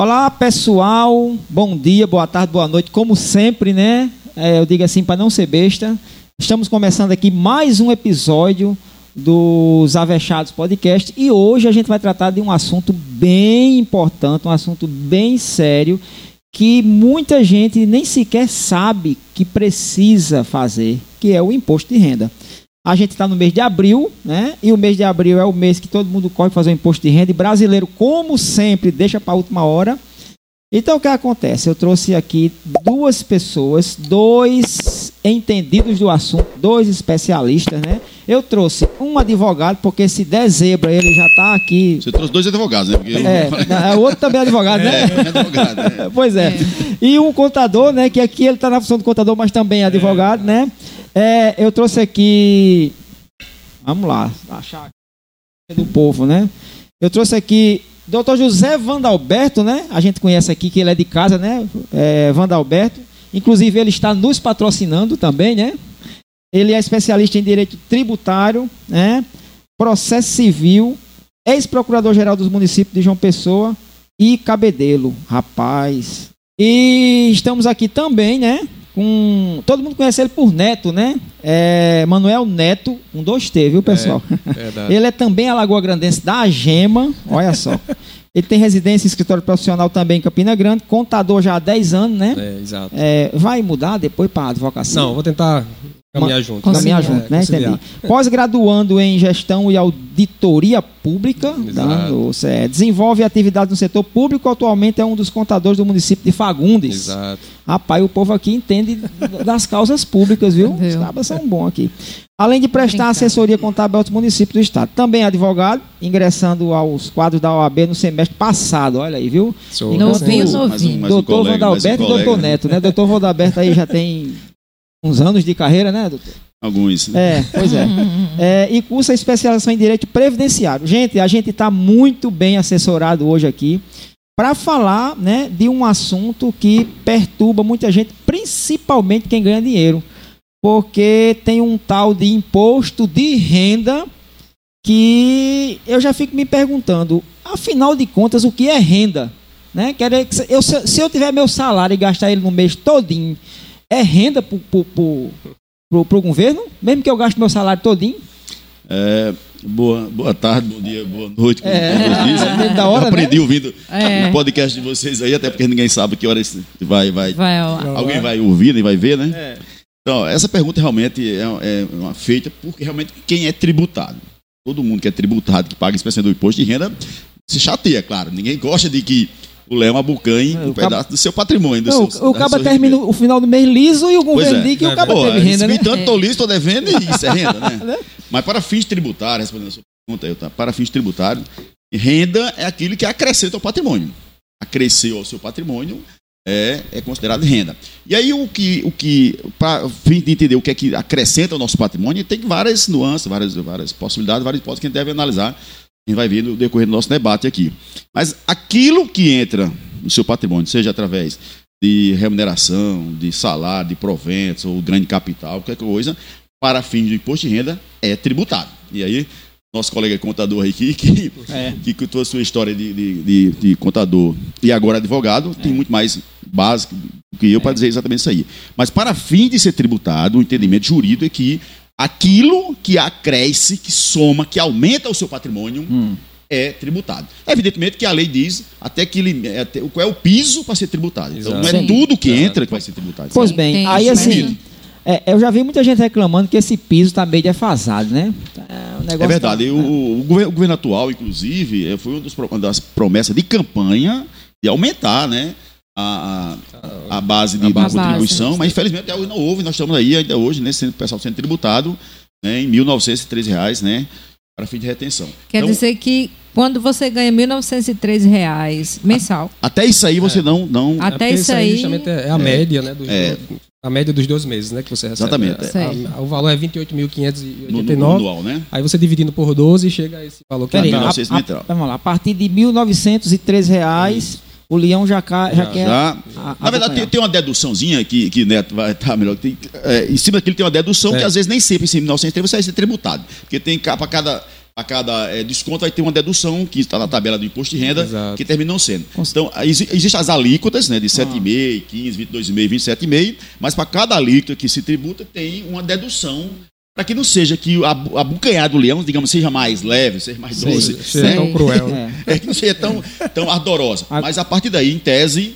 Olá, pessoal. Bom dia, boa tarde, boa noite. Como sempre, né? É, eu digo assim para não ser besta. Estamos começando aqui mais um episódio dos Avechados Podcast e hoje a gente vai tratar de um assunto bem importante, um assunto bem sério que muita gente nem sequer sabe que precisa fazer, que é o imposto de renda. A gente está no mês de abril, né? E o mês de abril é o mês que todo mundo corre fazer o imposto de renda. E brasileiro, como sempre, deixa para a última hora. Então, o que acontece? Eu trouxe aqui duas pessoas, dois entendidos do assunto, dois especialistas, né? Eu trouxe um advogado, porque esse dezembro ele já está aqui. Você trouxe dois advogados, né? Porque é, o outro também é advogado, né? É, é advogado, é. Pois é. é. E um contador, né? Que aqui ele está na função de contador, mas também é advogado, né? É, eu trouxe aqui. Vamos lá, achar do povo, né? Eu trouxe aqui Dr. José Vandalberto, né? A gente conhece aqui que ele é de casa, né? É, Vandalberto. Inclusive, ele está nos patrocinando também, né? Ele é especialista em direito tributário, né? Processo civil, ex-procurador-geral dos municípios de João Pessoa e Cabedelo. Rapaz. E estamos aqui também, né? com. Todo mundo conhece ele por Neto, né? É, Manuel Neto, um 2T, viu, pessoal? É, ele é também alagoa-grandense da Gema, olha só. Ele tem residência e escritório profissional também em Campina Grande, contador já há 10 anos, né? É, exato. É, vai mudar depois para advocacia? Não, vou tentar Caminhar junto. Caminhar junto, é, né? Entendi. Pós-graduando em gestão e auditoria pública, tá? Você desenvolve atividade no setor público, atualmente é um dos contadores do município de Fagundes. Exato. Rapaz, o povo aqui entende das causas públicas, viu? Os cabas são bons aqui. Além de prestar assessoria contábil aos municípios do estado. Também advogado, ingressando aos quadros da OAB no semestre passado, olha aí, viu? Sou novinho, novinho. Doutor Vandalberto um e doutor Neto, né? Doutor Vandalberto aí já tem uns anos de carreira, né, doutor? Alguns. Né? É, pois é. é. E cursa especialização em direito previdenciário. Gente, a gente está muito bem assessorado hoje aqui para falar né, de um assunto que perturba muita gente, principalmente quem ganha dinheiro. Porque tem um tal de imposto de renda que eu já fico me perguntando, afinal de contas, o que é renda? Né? Quer dizer, eu, se eu tiver meu salário e gastar ele no mês todinho é renda para o governo, mesmo que eu gaste meu salário todinho? É, boa, boa tarde, bom dia, boa noite. É, é, da hora, eu aprendi né? ouvindo é. o podcast de vocês aí, até porque ninguém sabe que hora vai, vai, vai alguém vai ouvir e vai ver, né? É. Então, essa pergunta realmente é, é, uma feita porque realmente quem é tributado. Todo mundo que é tributado, que paga inspeção do imposto de renda, se chateia, claro. Ninguém gosta de que o Léo abucanhe um pedaço do seu patrimônio. Do não, seu, o cabo termina o final do mês liso e o governo é. diz que o cabo teve renda, né? Tanto estou liso, estou devendo e isso é renda, né? né? Mas para fins tributários, respondendo a sua pergunta, tá? para fins tributários, renda é aquilo que acrescenta ao patrimônio. Acresceu ao seu patrimônio é, é considerado renda. E aí o que, o que para fim de entender o que é que acrescenta ao nosso patrimônio, tem várias nuances, várias, várias possibilidades, várias hipóteses que a gente deve analisar gente vai ver no decorrer do nosso debate aqui. Mas aquilo que entra no seu patrimônio, seja através de remuneração, de salário, de proventos ou grande capital, qualquer coisa, para fins de imposto de renda, é tributado. E aí, nosso colega contador aqui, que, é. que contou a sua história de, de, de, de contador e agora advogado, é. tem muito mais básico do que eu é. para dizer exatamente isso aí. Mas para fim de ser tributado, o entendimento jurídico é que aquilo que acresce, que soma, que aumenta o seu patrimônio, hum. é tributado. Evidentemente que a lei diz até que ele, é, até, qual é o piso para ser tributado. Então Exato. não é tudo que entra que vai ser tributado. Pois bem, aí assim. É, eu já vi muita gente reclamando que esse piso está meio defasado, né? É, é verdade. Tá, o, o, governo, o, governo, atual, inclusive, foi uma das promessas de campanha de aumentar, né? A, a, a base de, a base. contribuição, mas infelizmente até hoje não houve. Nós estamos aí ainda hoje, né, sendo, o pessoal sendo tributado né, em 1.903 reais, né, para fim de retenção. Quer então, dizer que quando você ganha 1.913 reais mensal. A, até isso aí você é. não, não. Até isso aí. Justamente é a é. média, né? Dos, é. A média dos dois meses, né? Que você recebe. Exatamente. É. A, o valor é 28.589. anual, né? Aí você dividindo por 12 chega a esse valor que é. Vamos lá, a partir de 1.913 reais o leão já, já, já quer. Já. A, Na verdade, tem, tem, uma deduçãozinha que, que Neto vai estar tá melhor. Tem, é, em cima daquilo tem uma dedução é. que às vezes nem sempre em 1903 você vai ser tributado. Porque tem para cada, a cada é, desconto vai ter uma dedução que está na tabela do imposto de renda, Exato. que termina não sendo. Então, existem as alíquotas, né, de 7,5, 15, 22,5, 27,5, mas para cada alíquota que se tributa tem uma dedução para que não seja que a, a bucanhada do leão, digamos, seja mais leve, seja mais doce. Seja né? tão cruel. Né? É. que não seja tão, tão ardorosa. Mas a partir daí, em tese,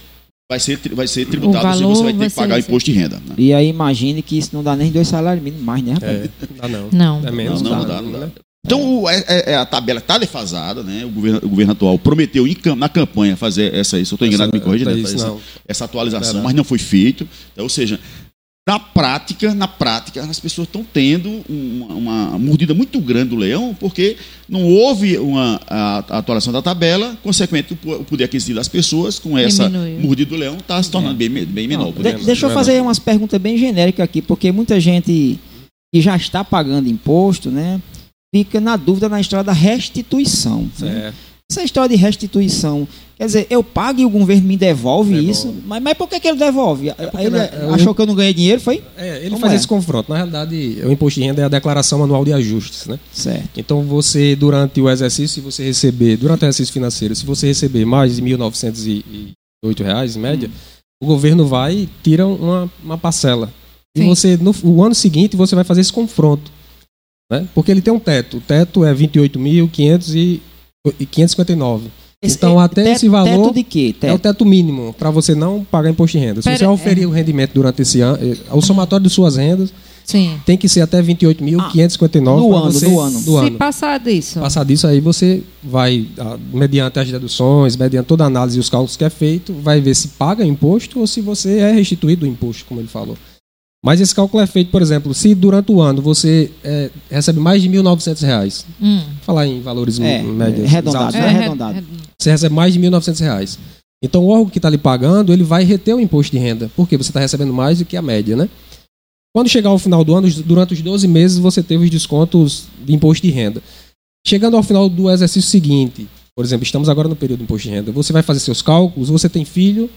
vai ser, vai ser tributado e você vai ter que pagar o imposto de renda. Né? E aí imagine que isso não dá nem dois salários mínimos mais, né, rapaz? É, não dá não. Não. É menos, não, não, não dá, não dá. Então é, é, é, a tabela está defasada, né? O governo, o governo atual prometeu na campanha fazer essa, isso, eu estou enganado, me corrija, né? essa, essa, atualização, mas não foi feito. Então, ou seja, na prática, na prática, as pessoas estão tendo uma, uma, mordida muito grande do leão, porque não houve uma a, a atualização da tabela, consequentemente o poder aquisitivo das pessoas com essa Diminuiu. mordida do leão está se tornando é. bem, bem menor. Não, de, deixa eu fazer umas perguntas bem genéricas aqui, porque muita gente que já está pagando imposto, né? fica na dúvida na história da restituição. Né? Essa história de restituição, quer dizer, eu pago e o governo me devolve, devolve. isso, mas, mas por que, que ele devolve? É ele achou que eu não ganhei dinheiro, foi? É, ele Como faz é? esse confronto. Na realidade, o imposto de renda é a declaração anual de ajustes, né? Certo. Então, você, durante o exercício, se você receber, durante o exercício financeiro, se você receber mais de R$ 1.908, em média, hum. o governo vai e tira uma, uma parcela. Sim. E você, no o ano seguinte, você vai fazer esse confronto. Né? Porque ele tem um teto. O teto é 28.559. Então, é, até teto, esse valor teto de quê? Teto. é o teto mínimo para você não pagar imposto de renda. Se Pera, você oferir é... o rendimento durante esse ano, eh, o somatório de suas rendas Sim. tem que ser até 28.559 ah, do, ano, você, do ano. Do Se ano. passar disso. Passar disso, aí você vai, ah, mediante as deduções, mediante toda a análise e os cálculos que é feito, vai ver se paga imposto ou se você é restituído o imposto, como ele falou. Mas esse cálculo é feito, por exemplo, se durante o ano você é, recebe mais de R$ 1.900, hum. falar em valores é, médios. Arredondado, é, arredondado. Você recebe mais de R$ 1.900. Então o órgão que está lhe pagando, ele vai reter o imposto de renda, porque você está recebendo mais do que a média, né? Quando chegar ao final do ano, durante os 12 meses, você teve os descontos de imposto de renda. Chegando ao final do exercício seguinte, por exemplo, estamos agora no período de imposto de renda, você vai fazer seus cálculos, você tem filho,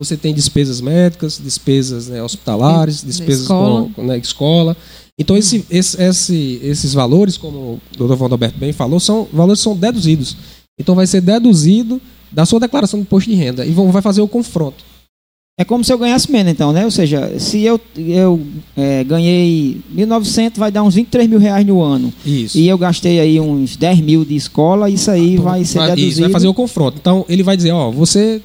você tem despesas médicas, despesas né, hospitalares, despesas escola. com né, escola. Então, esse, esse, esse, esses valores, como o doutor Valdoberto bem falou, são valores são deduzidos. Então, vai ser deduzido da sua declaração de imposto de renda e vão, vai fazer o confronto. É como se eu ganhasse menos, então, né? Ou seja, se eu, eu é, ganhei 1.900, vai dar uns 23 mil reais no ano. Isso. E eu gastei aí uns 10 mil de escola, isso aí ah, vai ser deduzido. Isso, vai fazer o confronto. Então, ele vai dizer, ó, você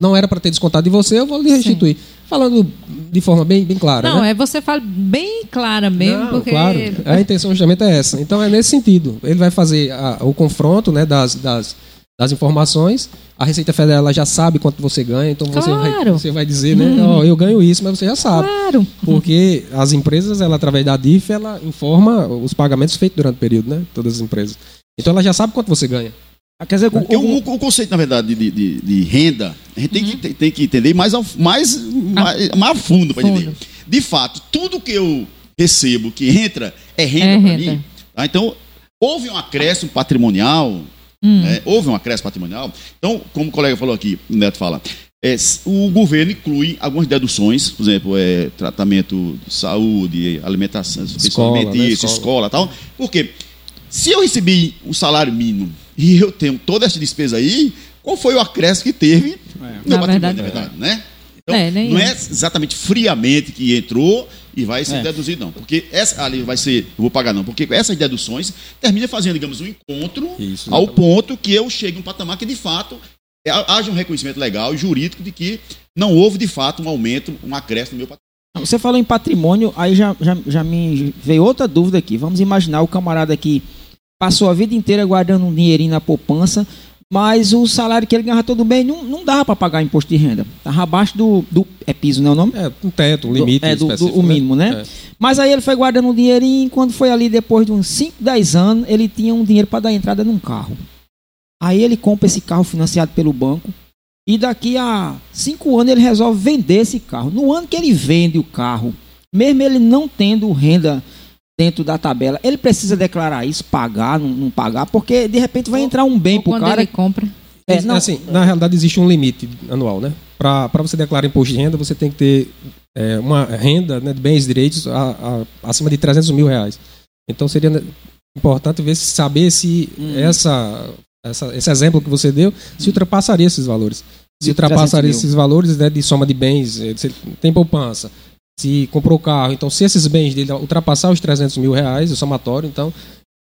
não era para ter descontado de você, eu vou lhe restituir. Sim. Falando de forma bem, bem clara. Não, né? é você fala bem clara mesmo. Não, porque... Claro, a intenção justamente é essa. Então é nesse sentido. Ele vai fazer a, o confronto né, das, das, das informações. A Receita Federal já sabe quanto você ganha, então você, claro. vai, você vai dizer, né? Hum. Oh, eu ganho isso, mas você já sabe. Claro. Porque as empresas, ela, através da DIF, ela informa os pagamentos feitos durante o período, né? Todas as empresas. Então ela já sabe quanto você ganha. Ah, quer dizer, Porque o, o, o, conceito, na verdade, de, de, de renda, a gente uhum. tem, que, tem que entender mais, mais, mais, mais a fundo para entender. De fato, tudo que eu recebo, que entra, é renda é para mim. Tá? Então, houve um acréscimo patrimonial, hum. né? houve um acréscimo patrimonial. Então, como o colega falou aqui, o Neto fala, é, o governo inclui algumas deduções, por exemplo, é, tratamento de saúde, alimentação, escola, né? escola. escola tal. Por quê? Se eu recebi um salário mínimo e eu tenho toda essa despesa aí, qual foi o acréscimo que teve é. no na patrimônio, verdade, na verdade, né? Então, é, não é exatamente friamente que entrou e vai ser é. deduzido, não. Porque essa ali vai ser, eu vou pagar, não. Porque essas deduções termina fazendo, digamos, um encontro Isso, ao ponto que eu chegue a um patamar que, de fato, é, haja um reconhecimento legal e jurídico de que não houve, de fato, um aumento, um acréscimo no meu patrimônio. Você falou em patrimônio, aí já, já, já me veio outra dúvida aqui. Vamos imaginar o camarada aqui passou a vida inteira guardando um dinheirinho na poupança, mas o salário que ele ganhava todo mês não, não dava para pagar imposto de renda. Estava abaixo do, do. É piso, não é o nome? É, um teto, um limite. Do, é, do, do o né? mínimo, né? É. Mas aí ele foi guardando um dinheirinho, e quando foi ali depois de uns 5, 10 anos, ele tinha um dinheiro para dar entrada num carro. Aí ele compra esse carro financiado pelo banco. E daqui a 5 anos ele resolve vender esse carro. No ano que ele vende o carro, mesmo ele não tendo renda dentro da tabela, ele precisa declarar isso, pagar, não, não pagar, porque de repente vai entrar um bem para o cara. ele compra. É, não, assim, na realidade existe um limite anual, né? Para você declarar imposto de renda, você tem que ter é, uma renda né, de bens e direitos a, a, acima de 300 mil reais. Então seria importante ver se saber se essa, essa, esse exemplo que você deu se ultrapassaria esses valores. Se ultrapassaria 300 mil. esses valores né, de soma de bens, eh, tem poupança, se comprou carro, então se esses bens dele ultrapassar os 300 mil reais, o somatório, então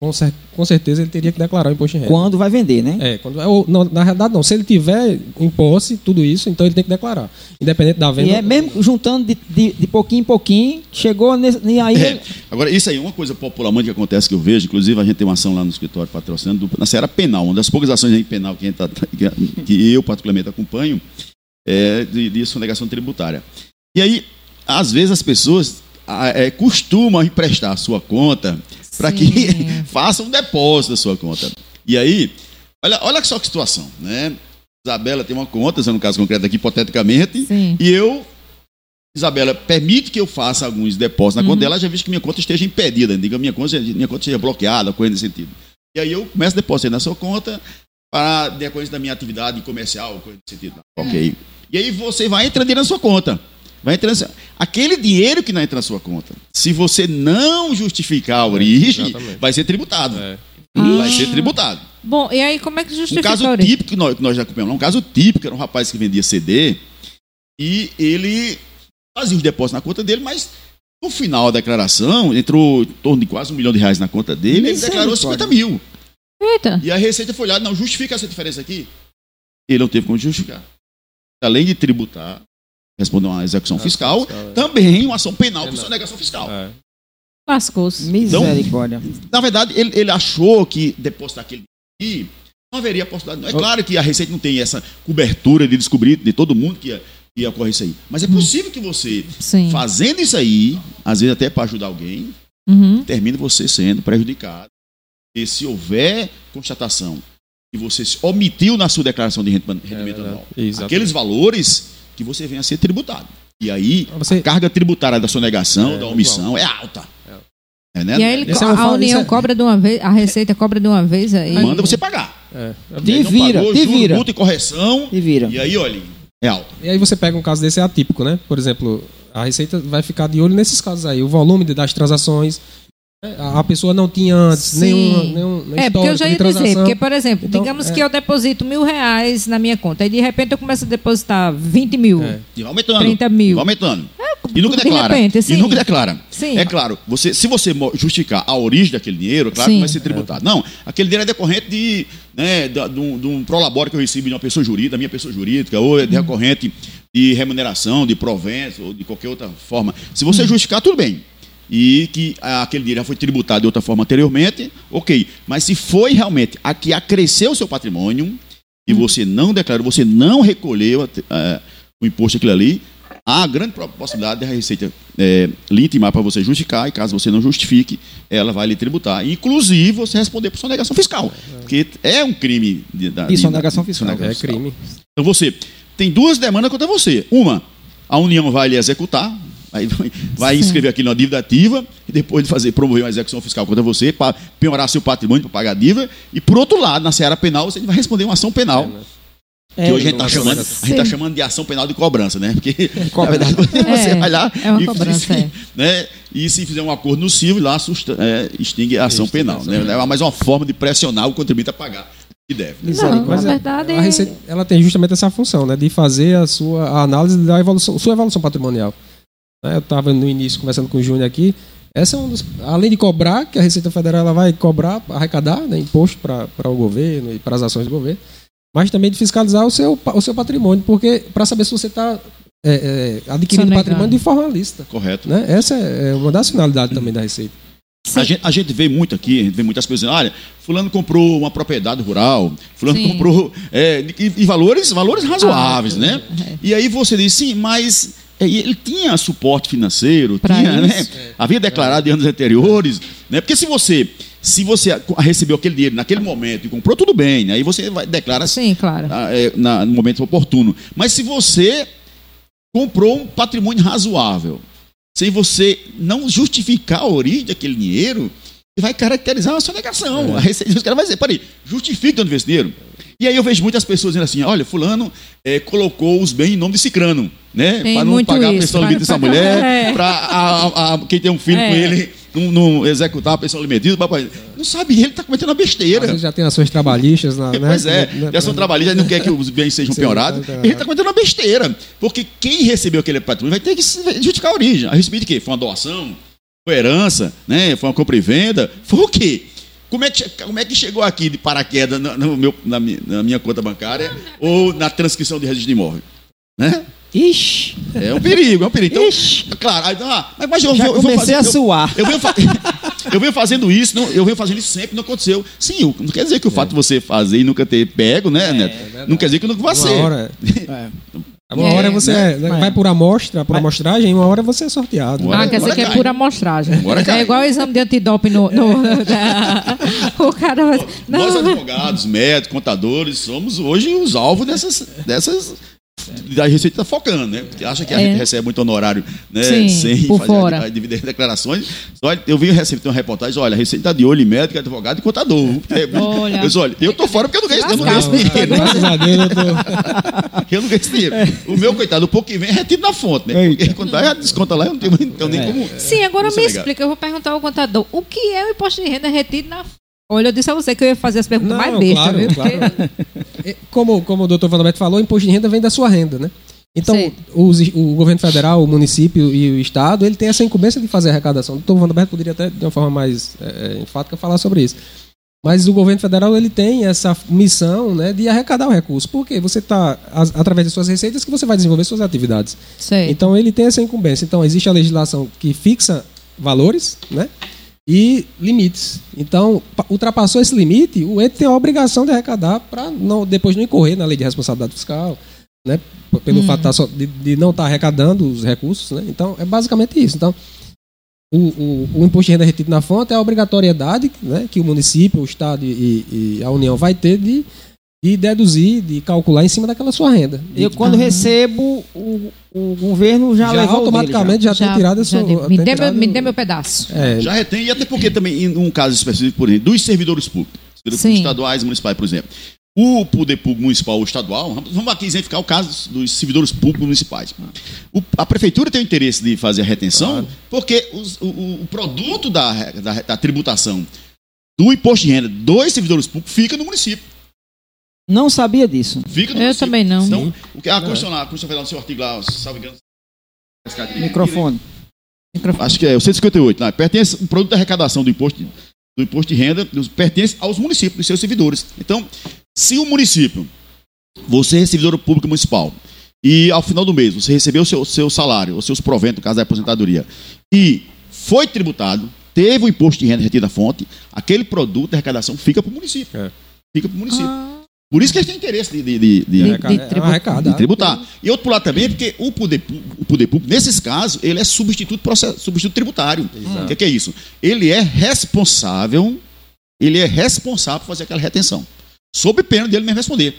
com, cer- com certeza ele teria que declarar o imposto de renda. Quando vai vender, né? É, quando, ou, não, na realidade não, se ele tiver em posse tudo isso, então ele tem que declarar. Independente da venda. E é mesmo juntando de, de, de pouquinho em pouquinho, chegou nesse, e aí. É. Agora, isso aí é uma coisa popularmente que acontece que eu vejo, inclusive a gente tem uma ação lá no escritório patrocinando, do- na Seara Penal, uma das poucas ações aí penal que, a gente tá- que eu particularmente acompanho, é de, de sonegação tributária. E aí, às vezes as pessoas é, costumam emprestar a sua conta para que faça um depósito da sua conta. E aí, olha, olha só que situação, né? Isabela tem uma conta, no caso concreto aqui, hipoteticamente, Sim. e eu, Isabela, permite que eu faça alguns depósitos na conta dela, já visto que minha conta esteja impedida, diga minha conta, minha conta esteja bloqueada, coisa nesse sentido. E aí eu começo a depositar na sua conta para decorrência da minha atividade comercial, coisa nesse sentido. Ok. E aí você vai entrando na sua conta. Vai entrando, aquele dinheiro que não entra na sua conta, se você não justificar a origem, exatamente. vai ser tributado. É. Vai Ah. ser tributado. Bom, e aí como é que Um justifica caso a origem? típico que nós, que nós já acompanhamos, um caso típico era um rapaz que vendia CD e ele fazia os depósitos na conta dele, mas no final da declaração entrou em torno de quase um milhão de reais na conta dele, ele declarou Misericórdia. 50 mil. Eita. E a Receita foi lá, não, justifica essa diferença aqui. Ele não teve como justificar. Além de tributar, responder uma execução fiscal, fiscal, é. também uma ação penal por Penal. sonegação fiscal. É. Lascou-se. Misericórdia. Na verdade, ele, ele achou que depositar aquele dinheiro não haveria possibilidade. É claro que a Receita não tem essa cobertura de descobrir de todo mundo que ia, que ia ocorrer isso aí. Mas é possível que você, Sim. fazendo isso aí, às vezes até para ajudar alguém, Uhum. termine você sendo prejudicado. E se houver constatação que você se omitiu na sua declaração de renda- rendimento É, anual, exatamente. aqueles valores que você venha a ser tributado. E aí, Você- a carga tributária da sonegação, É, da omissão, é alta. É, né? E aí ele, é a, União isso é- cobra de uma vez, a Receita cobra de uma vez aí. Manda você pagar. É. Te vira, pagou, te juro, vira. multa e correção. E vira. E aí, olha, é alto. E aí você pega um caso desse é atípico, né? Por exemplo, a Receita vai ficar de olho nesses casos aí, o volume das transações. Né? A pessoa não tinha antes Sim. nenhuma, nenhum, É, porque eu já ia de dizer, porque, por exemplo, Então, digamos é. que eu deposito mil reais na minha conta, e de repente eu começo a depositar 20 mil. É. E vai aumentando. 30 mil. Vai aumentando. E nunca de declara. repente, E nunca declara. Sim. É claro, você, se você justificar a origem daquele dinheiro, claro Sim. que vai ser tributado. Não, aquele dinheiro é decorrente de, né, da- de, um, de um prolabore que eu recebi de uma pessoa jurídica, da minha pessoa jurídica, ou Uhum. é decorrente de remuneração, de provença, ou de qualquer outra forma. Se você Uhum. justificar, tudo bem. E que ah, aquele dinheiro já foi tributado de outra forma anteriormente, ok. Mas se foi realmente a que acresceu o seu patrimônio, e Uhum. você não declarou, você não recolheu eh, o imposto aquilo ali, há grande pro- possibilidade da Receita é, lhe intimar para você justificar, e caso você não justifique, ela vai lhe tributar. Inclusive, você responder por sonegação fiscal. Porque é um crime de, da, E de- sonegação de- fiscal. É crime. Então você tem duas demandas contra você. Uma, a União vai lhe executar, vai, vai Sim. inscrever aquilo na dívida ativa, e depois de fazer, promover uma execução fiscal contra você, para piorar seu patrimônio, para pagar a dívida. E por outro lado, na seara penal, você vai responder uma ação penal. É, Que hoje a gente está chamando, a gente tá chamando de ação penal de cobrança, né? Porque, na Cobrança. verdade, você É, vai lá é uma e, cobrança, é. né? e se fizer um acordo no civil, lá susta- é, extingue a ação Extingue a penal. ação Né? É mais uma forma de pressionar o contribuinte a pagar que deve. né? Não, na Mas é- verdade, a Receita ela tem justamente essa função, né, de fazer a sua a análise da evolução, sua evolução patrimonial. Né, Eu estava no início conversando com o Júnior aqui. Essa é um dos, além de cobrar, que a Receita Federal ela vai cobrar, arrecadar né, imposto para o governo e para as ações do governo, mas também de fiscalizar o seu, o seu patrimônio, porque para saber se você está adquirindo Sonegando. patrimônio de forma lícita. Correto. Né? Essa é é uma das finalidades também da Receita. A gente, a gente vê muito aqui, a gente vê muitas pessoas dizendo, olha, fulano comprou uma propriedade rural, fulano Sim. comprou é, e, e valores, valores razoáveis, Ah, né? é. E aí você diz, sim, mas é, ele tinha suporte financeiro, Pra tinha, né? isso. Havia declarado em anos anteriores, né? Porque se você se você recebeu aquele dinheiro naquele momento e comprou, tudo bem, né? Aí você vai declara Sim, claro. ah, é, na- no momento oportuno. Mas se você comprou um patrimônio razoável, sem você não justificar a origem daquele dinheiro, você vai caracterizar uma sonegação. A Receita, os caras vão dizer, peraí, justifique de onde veio esse dinheiro. E aí eu vejo muitas pessoas dizendo assim, olha, fulano eh, colocou os bens em nome de cicrano, né? Tem Para não pagar a isso, pensão para- limite dessa para- mulher, É. para quem tem um filho É. com ele não, não executar a pensão alimentícia, papai, não sabe, ele está cometendo uma besteira. Já tem ações trabalhistas, na, né? Pois é, tem ação trabalhista, não quer que os bens sejam Sim, piorados. tá, tá. Ele está cometendo uma besteira. Porque quem recebeu aquele patrimônio vai ter que justificar a origem. A recebi de quê? Foi uma doação? Foi herança? Né? Foi uma compra e venda? Foi o quê? Como é que, como é que chegou aqui de paraquedas no, no meu- na, na minha conta bancária ou na transcrição de registro de imóvel? Né? Ixi, É um perigo, é um perigo. Então, Ixi. claro, aí, ah, mas, mas eu, já vou- eu vou comecei a suar. eu, eu venho fa- eu venho fazendo isso, não, eu venho fazendo isso sempre, não aconteceu. Sim, não quer dizer que o fato de você fazer e nunca ter pego, né, Neto? não quer dizer que nunca vai Uma ser. hora, É. uma É, hora você né? é- vai por amostra, por amostragem, uma hora você é sorteado. Bora- ah, quer dizer que é cai. pura amostragem. Bora cai. É igual o exame de antidoping no. no da- o cara vai. Nós, advogados, médicos, contadores, somos hoje os alvos dessas. dessas da Receita está focando, né? Porque acha que a É. gente recebe muito honorário né? Sim, sem por fazer fora. a, a dividir declarações. Olha, eu vi receber uma reportagem, olha, a Receita está de olho em médico, advogado e contador. É, Olha. Eu, disse, olha, eu tô fora porque eu não ganho, eu não ganho esse dinheiro. né? graças a Deus eu tô. Eu não ganho esse dinheiro. O meu, coitado, o pouco que vem é retido na fonte, né? Porque quando vai, desconta lá, eu não tenho, não tenho nem como. Sim, agora me é explica. Eu vou perguntar ao contador. O que é o imposto de renda retido na. Olha, eu disse a você que eu ia fazer as perguntas mais bestas, claro, viu? claro. É, Como, como o doutor Vanderbeck falou, o imposto de renda vem da sua renda, né? Então, os- o governo federal, o município e o estado, ele tem essa incumbência de fazer arrecadação. O doutor Vanderbeck poderia até, de uma forma mais é, enfática, falar sobre isso. Mas o governo federal ele tem essa missão né, de arrecadar o recurso. Por quê? Você está, através de suas receitas, que você vai desenvolver suas atividades. Sei. Então ele tem essa incumbência. Então existe a legislação que fixa valores, né? E limites. Então, pa- ultrapassou esse limite, o ente tem a obrigação de arrecadar para não, depois não incorrer na lei de responsabilidade fiscal, né? Pelo fato de tá de, de não estar arrecadando os recursos, né? Então, é basicamente isso. Então, o, o, o imposto de renda retido na fonte é a obrigatoriedade né, que o município, o Estado e, e a União vai ter de, de deduzir, de calcular em cima daquela sua renda. Eu, quando recebo, o, o governo já, já levou automaticamente já, tem tirado a já sua. dei- me, tem dê meu, tirado- me dê meu pedaço. É, Já retém, e até porque também, em um caso específico, por exemplo, dos servidores públicos, servidores Sim. públicos estaduais e municipais, por exemplo. O poder público municipal ou estadual, vamos aqui exemplificar o caso dos servidores públicos municipais. O- a prefeitura tem o interesse de fazer a retenção, porque os- o, o- o produto da, da- da tributação do imposto de renda dos servidores públicos fica no município. Não sabia disso. Fica no Eu município. também não. Então, o que a Constituição, lá, a Constituição Federal, no seu artigo lá, salvo engano, Microfone. acho que é o 158, né? pertence o produto da arrecadação do imposto, de- do imposto de renda, dos- pertence aos municípios, dos seus servidores. Então, se o município, você é servidor público municipal, e ao final do mês você recebeu o seu, seu salário, os seus proventos, no caso da aposentadoria, e foi tributado, teve o imposto de renda retido da fonte, aquele produto da arrecadação fica para o município. É. Fica para o município. Ah, Por isso que eles têm interesse de- de- de- de, De- é tributar. de tributar. E outro lado também, porque o poder, o poder público, nesses casos, ele é substituto, processo, substituto tributário. O que, que é isso? Ele é responsável, ele é responsável por fazer aquela retenção. Sob pena dele mesmo responder.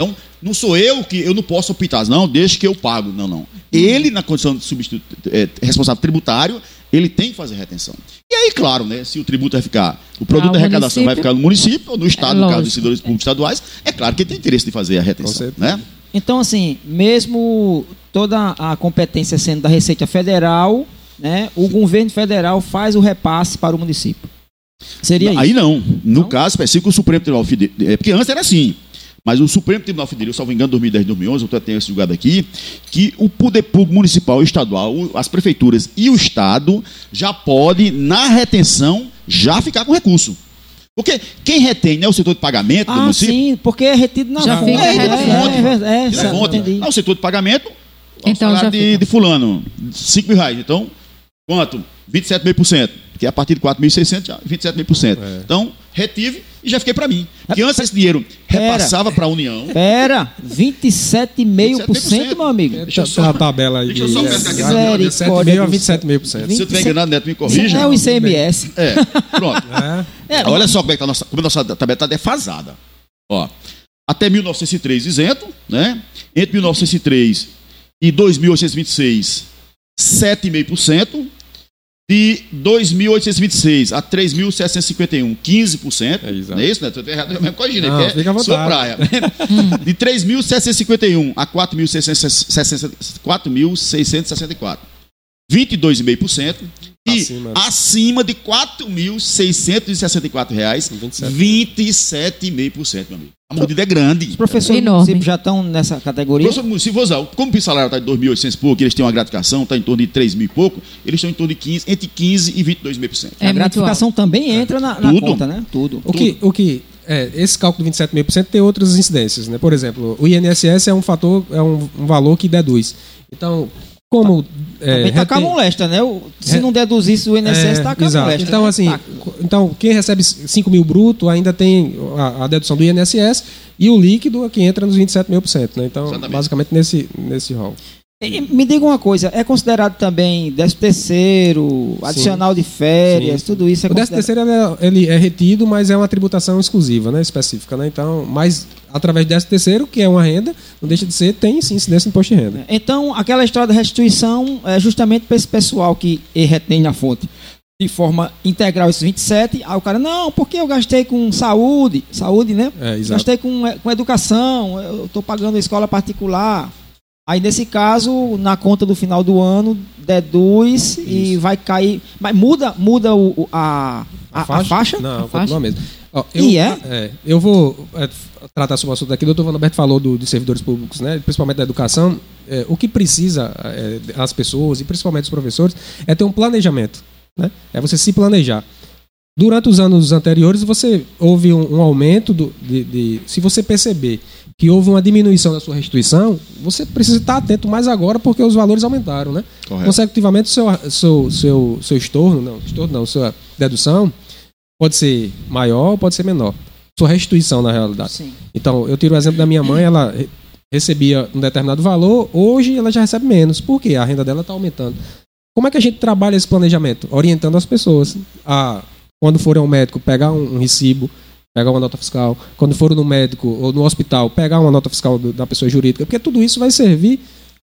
Então, não sou eu que eu não posso optar, não, deixa que eu pago. Não, não. Ele, na condição de substituto, é, responsável tributário, ele tem que fazer retenção. E aí, claro, né, se o tributo vai ficar, o produto Ah, o da arrecadação vai ficar no município ou no estado, É no caso dos servidores públicos estaduais, é claro que ele tem interesse de fazer a retenção. Né? Então, assim, mesmo toda a competência sendo da Receita Federal, né, o governo federal faz o repasse para o município. Seria isso. Aí não. No Não? caso específico, o Supremo Tribunal Federal. É, porque antes era assim. Mas o Supremo Tribunal Federal, salvo engano, 2010, 2011, eu tenho esse julgado aqui, que o poder público municipal e estadual, as prefeituras e o Estado já pode, na retenção, já ficar com recurso. Porque quem retém é o setor de pagamento do Ah, município. sim, porque é retido na Já fonte. é, retido na é, fonte. é, é, é, é o setor de pagamento, Então, já de, de fulano, 5 mil reais. Então, quanto? 27,5%. Que é a partir de 4.600, já 27,5%. Então, retive e já fiquei para mim. Porque antes esse dinheiro repassava para a União. Pera, 27,5%, meu amigo. Deixa eu só- uma tabela aí. deixa eu só pescar aqui. Misericórdia de 7,5% a do céu. 27,5%. Se eu estiver enganado, Neto, me corrija. É o ICMS. É, pronto. É. É, Olha só como é que tá a nossa, como a nossa tabela está defasada. Ó, até 1903 isento, né? Entre 1903 e 2826, 7,5%. De 2.826 a 3.751, 15%. É, exato. não é isso, né? Tô errado, eu mesmo corrigindo, Não, que é fica à sua praia. De 3.751 a 4.664, 4.664, 22,5%. E Acima. acima de 4.664 reais, 27. 27,5%, meu amigo. A mordida é grande. Os professores do Enorme. município já estão nessa categoria? Professor do município, vou usar, como o salário está de 2.800 e pouco, eles têm uma gratificação, está em torno de 3 mil e pouco, eles estão em torno de 15, entre 15 e 22,5%. É a gratificação também entra na, na Tudo. conta, né? Tudo. O que, o que é, esse cálculo de 27,5% tem outras incidências, né? Por exemplo, o INSS é um fator, é um, um valor que deduz. Então, como é, Também tá com a retém- molesta, né? O- se Re- não deduzisse o INSS, É, tá com a exato. molesta. Então, né? assim, Tá. então, quem recebe 5 mil bruto ainda tem a, a dedução do INSS e o líquido é que entra nos 27 mil por cento. Né? Então, Exatamente. basicamente nesse, nesse rol. Me diga uma coisa, é considerado também 13 terceiro, adicional de férias, Sim. tudo isso é o décimo considerado... terceiro ele é, ele é retido, mas é uma tributação exclusiva, né? específica. Né? Então, mas através do décimo terceiro, que é uma renda, não deixa de ser, tem sim incidência no imposto de renda. Então, aquela história da restituição é justamente para esse pessoal que retém na fonte de forma integral esses 27, aí o cara, não, porque eu gastei com saúde, saúde, né? É. Gastei com, com educação, eu estou pagando escola particular. Aí, nesse caso, na conta do final do ano, deduz e vai cair. Mas muda, muda o, o- a, a, a faixa? Não, A continua faixa? mesmo. Ó, eu, E é? é, Eu vou é, tratar sobre o assunto aqui. O doutor Vanderberto falou do, dos servidores públicos, né, principalmente da educação. É, o que precisa é, as pessoas, e principalmente os professores, é ter um planejamento. Né? É você se planejar. Durante os anos anteriores, você houve um, um aumento do, de, de- Se você perceber que houve uma diminuição da sua restituição, você precisa estar atento mais agora porque os valores aumentaram, né? Correto. Consecutivamente, seu, seu, seu, seu estorno, não, estorno não, sua dedução pode ser maior, pode ser menor. Sua restituição, na realidade. Sim. Então, eu tiro o exemplo da minha mãe, ela re- recebia um determinado valor, hoje ela já recebe menos. Por quê? A renda dela está aumentando. Como é que a gente trabalha esse planejamento? Orientando as pessoas a, quando forem ao médico, pegar um, um recibo, pegar uma nota fiscal. Quando forem no médico ou no hospital, pegar uma nota fiscal do- da pessoa jurídica, porque tudo isso vai servir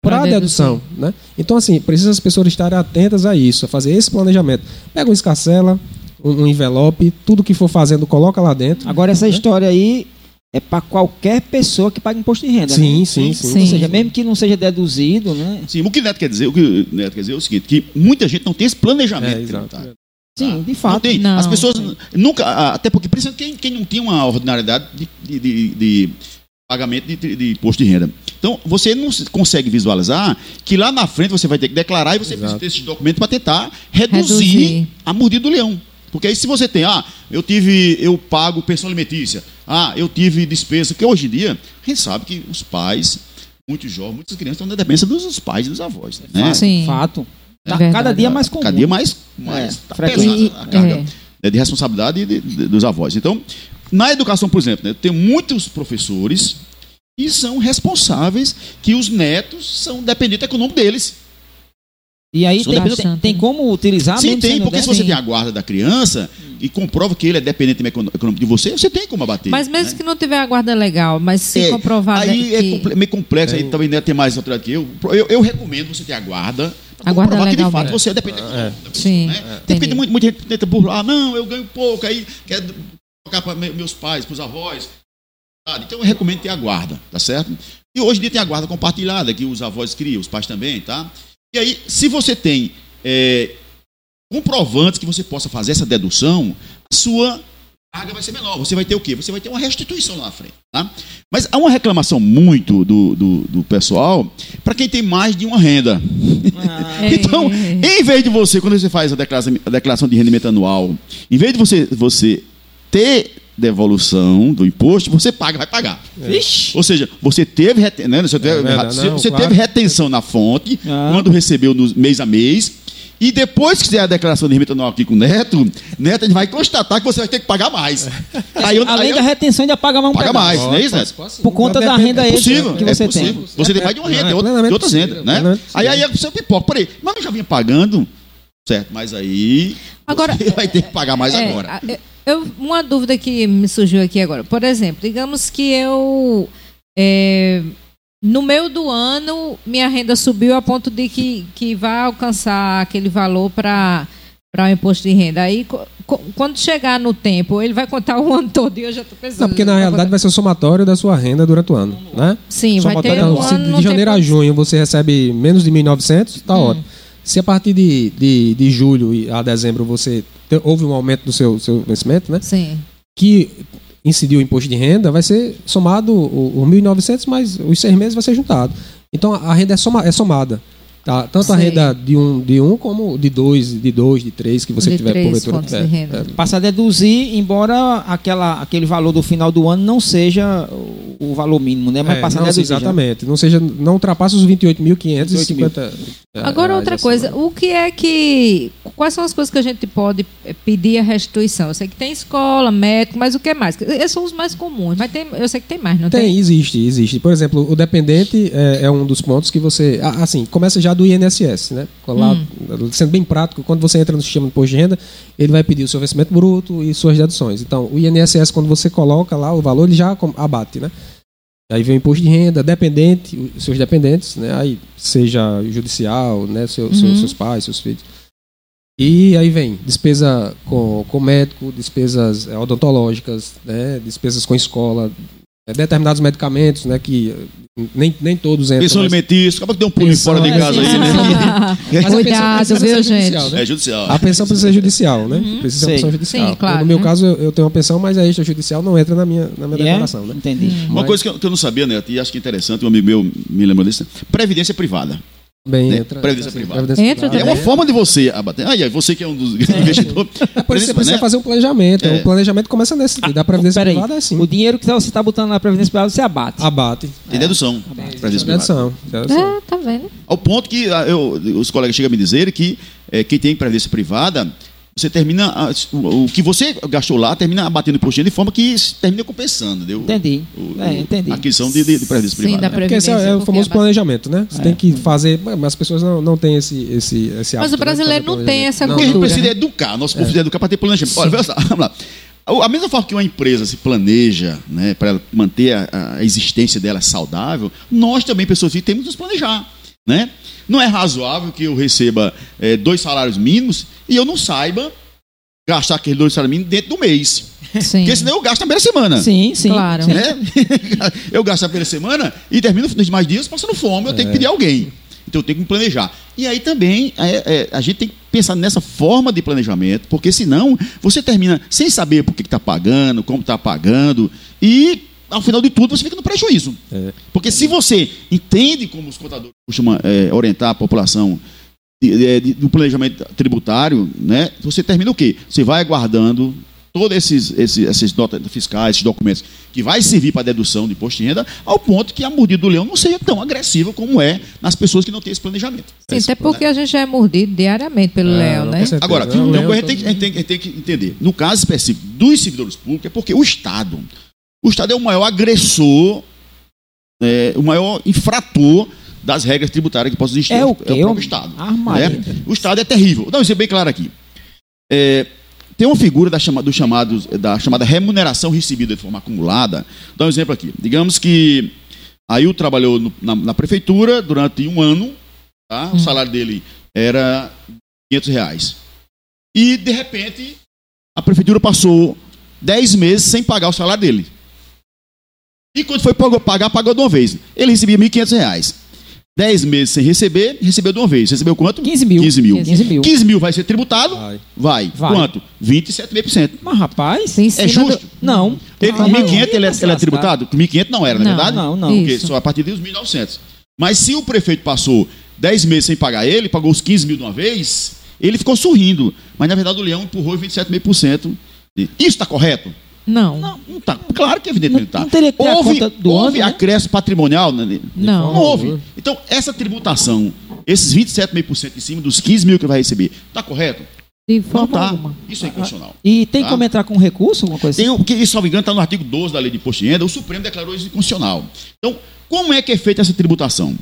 para a dedução. Né? Então, assim, precisa as pessoas estarem atentas a isso, a fazer esse planejamento. Pega um escarcela, um, um envelope, tudo que for fazendo, coloca lá dentro. Agora, essa história aí é para qualquer pessoa que paga imposto de renda. Sim, né? sim, sim. Sim. Ou seja, mesmo que não seja deduzido, né? Sim, o que o Neto quer dizer, o que o Neto quer dizer é o seguinte, que muita gente não tem esse planejamento É. Sim, de Não fato. tem. Não. As pessoas nunca, ah, até porque, principalmente quem, quem não tinha uma ordinariedade de, de- de- de pagamento de, de- de imposto de renda. Então, você não se- consegue visualizar que lá na frente você vai ter que declarar e você Exato. precisa ter esses documentos para tentar reduzir, Reduzir. a mordida do leão. Porque aí se você tem, ah, eu tive, eu pago pensão alimentícia, ah, eu tive despesa, porque hoje em dia, a gente sabe que os pais, muitos jovens, muitas crianças estão na dependência dos pais e dos avós. Né? Sim. Fato. É Tá verdade. cada dia mais comum. Cada dia mais, mais É, tá pesada a carga É. né, de responsabilidade de- de- dos avós. Então, na educação, por exemplo, né, tem muitos professores que são responsáveis que os netos são dependentes econômicos deles. E aí tem, tem, tem como utilizar Sim, mesmo tem, porque se você Sim. tem a guarda da criança e comprova que ele é dependente econômico de você, você tem como abater. Mas mesmo né? que não tiver a guarda legal, mas se É, comprovar Aí que... é comple- meio complexo, aí Tem- também deve ter mais autoridade que eu. Eu, eu recomendo você ter a guarda. A guarda comprovar que de legal fato você é dependente pessoa, Sim, né? é. Tem porque muita, muita gente tenta burlar, não, eu ganho pouco, aí quer colocar para meus pais, para os avós. sabe? Então eu recomendo ter a guarda, tá certo? E hoje em dia tem a guarda compartilhada, que os avós criam, os pais também, tá? E aí, se você tem é, comprovantes que você possa fazer essa dedução, a sua carga vai ser menor. Você vai ter o quê? Você vai ter uma restituição lá na frente. Tá? Mas há uma reclamação muito do, do, do pessoal para quem tem mais de uma renda. Ah, É. Então, em vez de você, quando você faz a declaração, a declaração de rendimento anual, em vez de você, você ter devolução do imposto, você paga, vai pagar. Vixe. Ou seja, você teve, reten- né, você teve, É verdade, você- não, você claro. teve retenção na fonte, Ah. quando recebeu no mês a mês, e depois que fizer a declaração de rendimento anual aqui com o Neto, Neto ele vai constatar que você vai ter que pagar mais. Aí, eu- Além aí da eu- retenção, ainda paga mais um paga pedaço. mais, não é isso, Neto? Por conta da renda É extra possível, que é você possível. tem. Você tem mais de uma renda, É, de outra- de outras possível, rendas, né? Aí, aí possível. você pipoca, peraí, mas eu já vinha pagando, certo, mas aí Agora- você vai ter que pagar mais É, agora. eu- uma dúvida que me surgiu aqui agora. Por exemplo, digamos que eu. é, no meio do ano, minha renda subiu a ponto de que, que vai alcançar aquele valor para o imposto de renda. Aí, quando chegar no tempo, ele vai contar o ano todo e eu já estou pensando. Não, porque na realidade contar- vai ser o somatório da sua renda durante o ano, né? Sim, vai ter Somatório, um então, ano. de janeiro a junho você recebe menos de 1.900, tá Hum. ótimo. Se a partir de, de, de julho a dezembro você te, houve um aumento do seu, seu vencimento, né? Sim. Que incidiu o imposto de renda, vai ser somado o, o 1.900, mas os seis meses vai ser juntado. Então a renda é, soma, é somada. Tá? Tanto a renda de um, de um como de dois, de dois, de três que você de tiver três porventura. fontes de renda. Passa a deduzir, embora aquela, aquele valor do final do ano não seja o, valor mínimo, né? Mas É, passa a deduzir. já. exatamente. Não, seja, não ultrapasse os 28.550. Agora, reais outra coisa, o que é que. Quais são as coisas que a gente pode eh, pedir a restituição? Eu sei que tem escola, médico, mas o que mais? Esses são os mais comuns, mas tem, eu sei que tem mais, não tem? Tem, existe, existe. Por exemplo, o dependente é, é um dos pontos que você. Assim, começa já do INSS, né? Lá, Hum. Sendo bem prático, quando você entra no sistema de imposto de renda, ele vai pedir o seu vencimento bruto e suas deduções. Então, o INSS, quando você coloca lá o valor, ele já abate, né? Aí vem o imposto de renda, dependente, seus dependentes, né? Aí seja judicial, né? Seu, Uhum. seus pais, seus filhos. E aí vem despesa com, com médico, despesas eh, odontológicas, né? Despesas com escola, determinados medicamentos, né? Que eh, nem, nem todos entram. Pensão mas- alimentícia, acaba que deu um pulo Pensão fora de casa aí, né? Mas Cuidado, viu, gente? né? É judicial. A pensão precisa ser judicial, né? Precisa ser uma pensão judicial. Sim, claro, no meu né? caso, eu, eu tenho uma pensão, mas a extrajudicial não entra na minha, na minha É? declaração, né? Entendi. Uma Mas- coisa que eu, que eu não sabia, Neto, e acho que é interessante, um amigo meu me lembrou disso, previdência privada. Bem, Né? entra. Previdência assim, privada. previdência Entra privada. É uma também. forma de você abater. Ah, aí, você que é um dos investidores. É por isso que você precisa né? fazer um planejamento. É. O planejamento começa nesse sentido. Da previdência Peraí, privada é assim. o dinheiro que você está botando na Previdência Privada, você abate. Abate. Tem dedução. Previdência privada. Dedução. Dedução. É, tá vendo? Ao ponto que ah, eu- os colegas chegam a me dizer que eh, quem tem previdência privada, você termina. o, o que você gastou lá termina abatendo imposto de forma que termina compensando. Entendeu? Entendi. O- É, o- entendi. A aquisição de, de, de previdência Sim, privada. da né? Porque esse é, é Previdência, o famoso é planejamento, né? Você tem que fazer. Mas as pessoas não, não têm esse, esse, esse Mas hábito, o brasileiro né, de fazer não tem essa planejamento. Porque a gente cultura, precisa né? educar, nosso povo precisa educar para ter planejamento. Olha, veja só, vamos lá. A mesma forma que uma empresa se planeja né, para manter a, a existência dela saudável, nós também, pessoas temos que nos planejar. Né? Não é razoável que eu receba eh, dois salários mínimos e eu não saiba gastar aqueles dois salários mínimos dentro do mês. Sim. Porque senão eu gasto na primeira semana. Sim, sim. Claro. Né? eu gasto na primeira semana e termino nos demais dias passando fome, eu tenho que pedir alguém. Então eu tenho que me planejar. E aí também é, é, a gente tem que pensar nessa forma de planejamento, porque senão você termina sem saber por que está pagando, como está pagando, e ao final de tudo você fica no prejuízo. É. Porque se você entende como os contadores costumam é, orientar a população de- de- de- do planejamento tributário, né, você termina o quê? Você vai aguardando todos esses, esses, essas notas fiscais, esses documentos, que vai servir para dedução de imposto de renda, ao ponto que a mordida do leão não seja tão agressiva como é nas pessoas que não têm esse planejamento. Sim, Esse- até porque a gente já é mordido diariamente pelo É, Léo, não, né? Agora, leão a gente a gente tem- a gente tem que entender. No caso específico dos servidores públicos, é porque o Estado, o Estado é o maior agressor, é, o maior infrator das regras tributárias que possam existir. É o É o quê? próprio Estado. Né? O Estado é terrível. Vou dar um exemplo bem claro aqui. É, tem uma figura da, chama, do chamados, da chamada remuneração recebida de forma acumulada. Vou dar um exemplo aqui. Digamos que Ail trabalhou no- na, na prefeitura durante um ano, tá? o salário dele era 500 reais. E, de repente, a prefeitura passou 10 meses sem pagar o salário dele. E quando foi pagar, pagou de uma vez. Ele recebia 1.500 reais. 10 meses sem receber, recebeu de uma vez. Recebeu quanto? 15 mil. 15 mil. 15 mil. 15 mil vai ser tributado? Vai. Vai. Vai. Quanto? 27,5%. Mas, rapaz, Em cima É justo? do- não. Ele, Não, 1.500 ele, é, ele é tributado? 1.500 não era, na Não. verdade? Não, não. Isso. Porque só a partir dos 1.900. Mas se o prefeito passou 10 meses sem pagar ele, pagou os 15 mil de uma vez, ele ficou sorrindo. Mas na verdade o leão empurrou 27,5%. Isso está correto? Não. Não, não está. Claro que evidentemente Não- não teria que ter a houve conta do houve ano, né? acréscimo patrimonial? né? Não. Não houve. Então, essa tributação, esses 27,5% em cima dos 15 mil que vai receber, está correto? De Não forma está. alguma. Isso é inconstitucional. E tem Tá. como entrar com recurso, alguma coisa Tem, assim? o que, se não me engano, está no artigo 12 da lei de imposto de renda, o Supremo declarou isso inconstitucional. Então, como é que é feita essa tributação?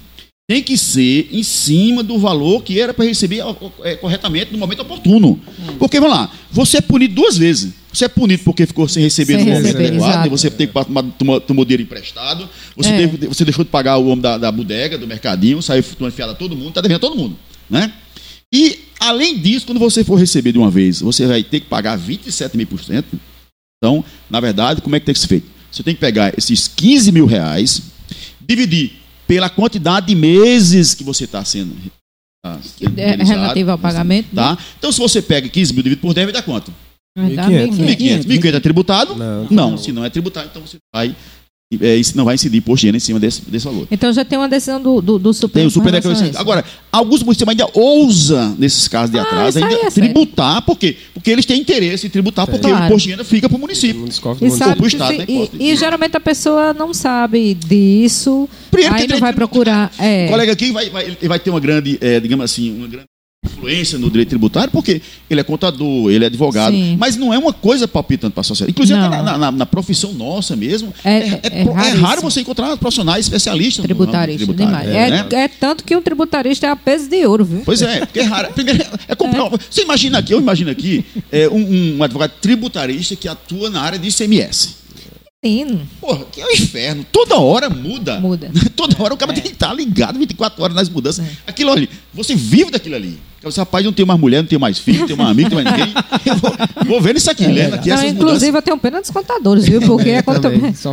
Tem que ser em cima do valor que era para receber é, corretamente no momento oportuno. Hum. Porque, vamos lá, você é punido duas vezes. Você é punido porque ficou sem receber Sem no momento receber, adequado, você tem que tomar, tomou dinheiro emprestado, você, É. teve- você deixou de pagar o homem da, da bodega, do mercadinho, saiu tomando fiada a todo mundo, está devendo a todo mundo. Né? E, além disso, quando você for receber de uma vez, você vai ter que pagar 27 mil por cento. Então, na verdade, como é que tem que ser feito? Você tem que pegar esses 15 mil reais, dividir pela quantidade de meses que você está sendo tá é relativo ao pagamento. Tá? Né? Então, se você pega 15 mil dividido por 10, vai dar quanto? 1.500. 1.500. 1.500 é tributado? Não. Não, se não é tributado, então você vai é, não vai incidir imposto de renda em cima desse, desse valor. Então já tem uma decisão do, do, do Supremo. Tem o Supremo Agora, alguns municípios ainda ousam, nesses casos de ah, atraso, ainda é tributar. Sério. Por quê? Porque eles têm interesse em tributar, porque claro. o imposto de renda fica para o município. E, sabe, o Estado, né, e, e, geralmente a pessoa não sabe disso, Primeiro aí não vai procurar. É. O colega aqui vai, vai, vai ter uma grande, é, digamos assim, uma grande influência no direito tributário, porque ele é contador, ele é advogado, Sim. mas não é uma coisa palpitante para a sociedade. Inclusive, na, na, na, profissão nossa mesmo, é, é, é, é raro você encontrar profissionais especialistas tributarista, tributário. É, né? é, tanto que um tributarista é a peso de ouro, viu? Pois é, porque é raro. Primeiro, é comprar. Você imagina aqui, eu imagino aqui, um, um advogado tributarista que atua na área de ICMS. Sim. Porra, que é o um inferno. Toda hora muda. Muda. Toda hora o cara é. tem que estar ligado 24 horas nas mudanças. É. Aquilo ali, você vive daquilo ali. Esse rapaz não tem mais mulher, não tem mais filho, não tem mais amigo, não tem mais ninguém. Eu vou, vou vendo isso aqui, é, lendo aqui não, essas Inclusive, mudanças. eu tenho pena dos contadores, viu? Porque é, conta...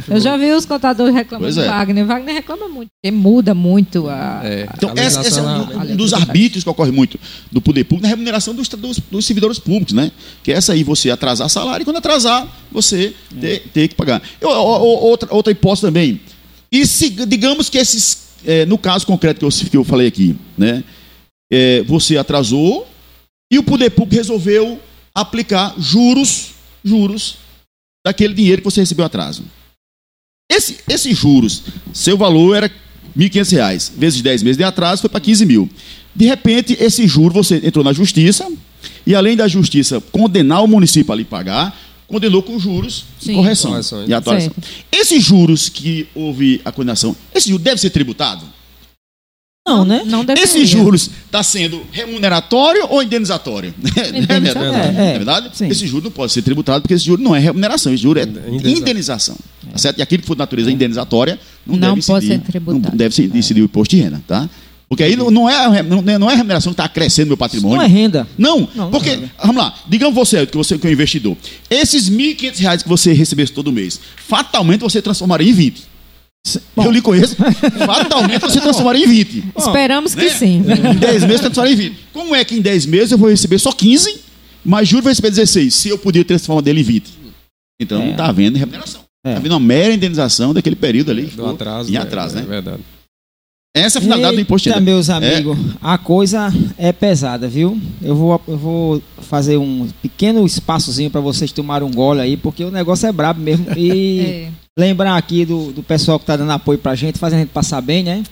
eu já vi os contadores reclamando é. do Wagner. Wagner reclama muito, porque muda muito a. É. Então, a esse, esse é um, um dos arbítrios que ocorre muito do poder público na remuneração dos, dos, dos, servidores públicos, né? Que é essa aí, você atrasar salário e quando atrasar, você ter, ter que pagar. Eu, outra, outra hipótese também. E se, digamos que esses, é, no caso concreto que eu, que eu falei aqui, né? É, você atrasou e o poder público resolveu aplicar juros, juros daquele dinheiro que você recebeu atraso. Esse, esses juros, seu valor era R$ 1.500, vezes 10 meses de atraso, foi para 15 mil. De repente, esse juro você entrou na justiça e, além da justiça condenar o município a lhe pagar, condenou com juros Sim. correção Correções. e atuação. Esses juros que houve a condenação, esse juro deve ser tributado? Não, né? Não Esses juros está sendo remuneratório ou indenizatório? Indenizatório. É, é, é, verdade? Sim. Esse juro não pode ser tributado porque esse juro não é remuneração, esse juro é indenização. Tá certo? E aquilo que for de natureza é. indenizatória não, não deve pode incidir, ser tributado. Não deve incidir o imposto de renda, tá? Porque aí não é, não é a remuneração que está crescendo meu patrimônio. Não é renda. Não, não porque, não é vamos lá, digamos você, que você que é um investidor, esses R$ 1.500 que você recebesse todo mês, fatalmente você transformaria em 20. Bom. Eu lhe conheço. Fatalmente você transformaria em 20. Esperamos né? que sim. Em 10 meses transformaria em 20. Como é que em 10 meses eu vou receber só 15, mas juro vai receber 16, se eu podia transformar dele em 20? Então é. está havendo remuneração. Está é. havendo uma mera indenização daquele período ali. Do atraso. Em atraso, é, né? É verdade. Essa é a finalidade Eita, do imposto de renda. meus amigos, é. a coisa é pesada, viu? Eu vou, eu vou fazer um pequeno espaçozinho para vocês tomarem um gole aí, porque o negócio é brabo mesmo. E é. Lembrar aqui do, do pessoal que está dando apoio para a gente, fazendo a gente passar bem, né?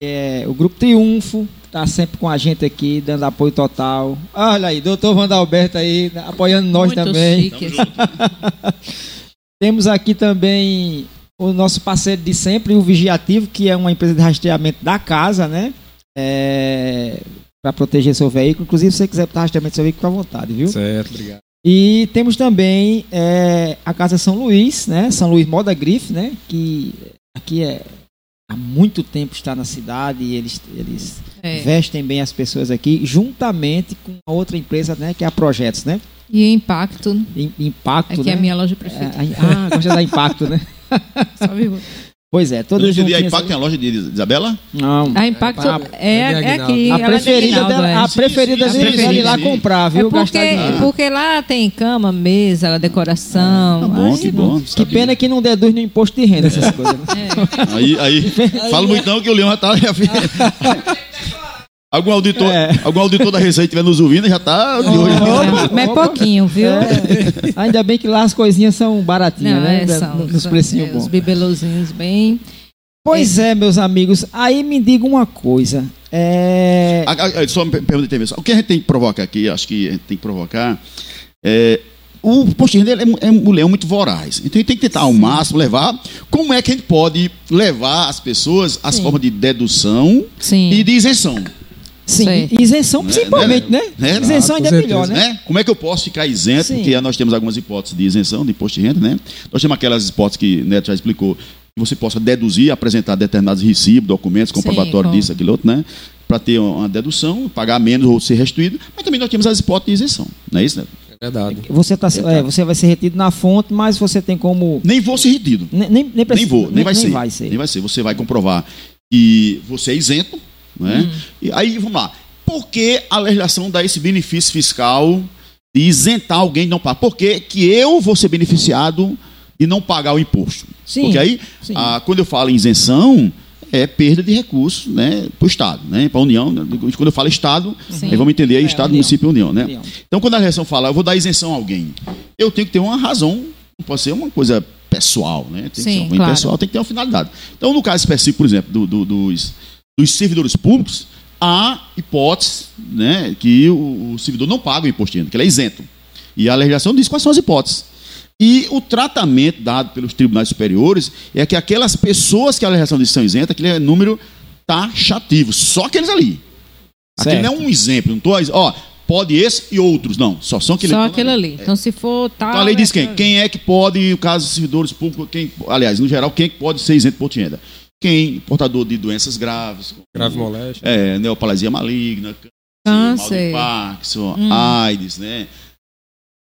É, o Grupo Triunfo está sempre com a gente aqui, dando apoio total. Olha aí, doutor Vandalberto aí, apoiando nós Muito também. Temos aqui também o nosso parceiro de sempre, o Vigiativo, que é uma empresa de rastreamento da casa, né? É, para proteger seu veículo. Inclusive, se você quiser estar rastreamento do seu veículo, fica à vontade, viu? Certo, obrigado. E temos também é, a Casa São Luís, né? São Luís Moda Grife, né? Que aqui é há muito tempo está na cidade e eles, eles é. vestem bem as pessoas aqui, juntamente com a outra empresa, né? Que é a Projetos, né? E Impacto. impacto, Aqui né? é a minha loja preferida. É, ah, gosta da Impacto, né? Só Pois é, todas juntas. A Impacto tem a loja de Isabela? Não. A Impacto é, é, é aqui. A preferida, dela, é. a preferida sim, é ir lá comprar, viu? É porque, porque lá tem cama, mesa, decoração. Tá bom, que bom. Que pena que não deduz no imposto de renda essas coisas. Né? É. Aí, aí, fala muito não que o Leão já tá... Algum auditor, é. algum auditor da Receita estiver nos ouvindo já está de olho. Mas é pouquinho, viu? É. Ainda bem que lá as coisinhas são baratinhas, Não, né? É, são, nos precinhos é, bons. Os bibelozinhos bem. Pois é. é. meus amigos. Aí me diga uma coisa. É... Só uma pergunta de O que a gente tem que provocar aqui, acho que a gente tem que provocar. É, o posto de renda é, um leão muito voraz. Então a gente tem que tentar ao máximo levar. Como é que a gente pode levar as pessoas às Sim. formas de dedução Sim. e de isenção? Sim, isenção né, principalmente, né? né? né? Isenção ainda é melhor, né? né? Como é que eu posso ficar isento? Sim. Porque nós temos algumas hipóteses de isenção de imposto de renda, né? Nós temos aquelas hipóteses que Neto já explicou, que você possa deduzir, apresentar determinados recibos, documentos, comprobatório disso, aquilo outro, né? Para ter uma dedução, pagar menos ou ser restituído. Mas também nós temos as hipóteses de isenção, não é isso, né? É verdade. Você, tá, é, você vai ser retido na fonte, mas você tem como. Nem vou ser retido. Nem, nem, nem, nem vou, nem, nem vai, nem ser. vai ser. Nem vai ser. Você vai comprovar que você é isento, né? Hum. E aí, vamos lá por que a legislação dá esse benefício fiscal de isentar alguém de não pagar? Por que, que eu vou ser beneficiado de não pagar o imposto? Sim, Porque aí, sim. ah, quando eu falo em isenção, é perda de recursos né, para o Estado, né, para a União. Quando eu falo Estado, Sim. aí vamos entender aí É, Estado, União. município e União. Né? União. Então, quando a legislação fala, eu vou dar isenção a alguém, eu tenho que ter uma razão, não pode ser uma coisa pessoal, né? Tem que Sim, ser uma claro. pessoal, tem que ter uma finalidade. Então, no caso específico, por exemplo, do- do- dos, dos servidores públicos, há hipótese né, que o, o servidor não paga o imposto de renda, que ele é isento. E a legislação diz quais são as hipóteses. E o tratamento dado pelos tribunais superiores é que aquelas pessoas que a legislação diz que são isentas, aquele é número taxativo, só aqueles ali. Aquele não é Certo. um exemplo, não estou ó, pode esse e outros, não, só são aqueles. Só aquele ali. Então, se for tal. Então a lei diz é quem? aquele- Quem é que pode, no caso de servidores públicos, quem, aliás, no geral, quem é que pode ser isento de renda? Quem? Portador de doenças graves. como, Grave moléstia. É, neoplasia maligna, Câncer. mal de Parkinson, Hum. AIDS, né?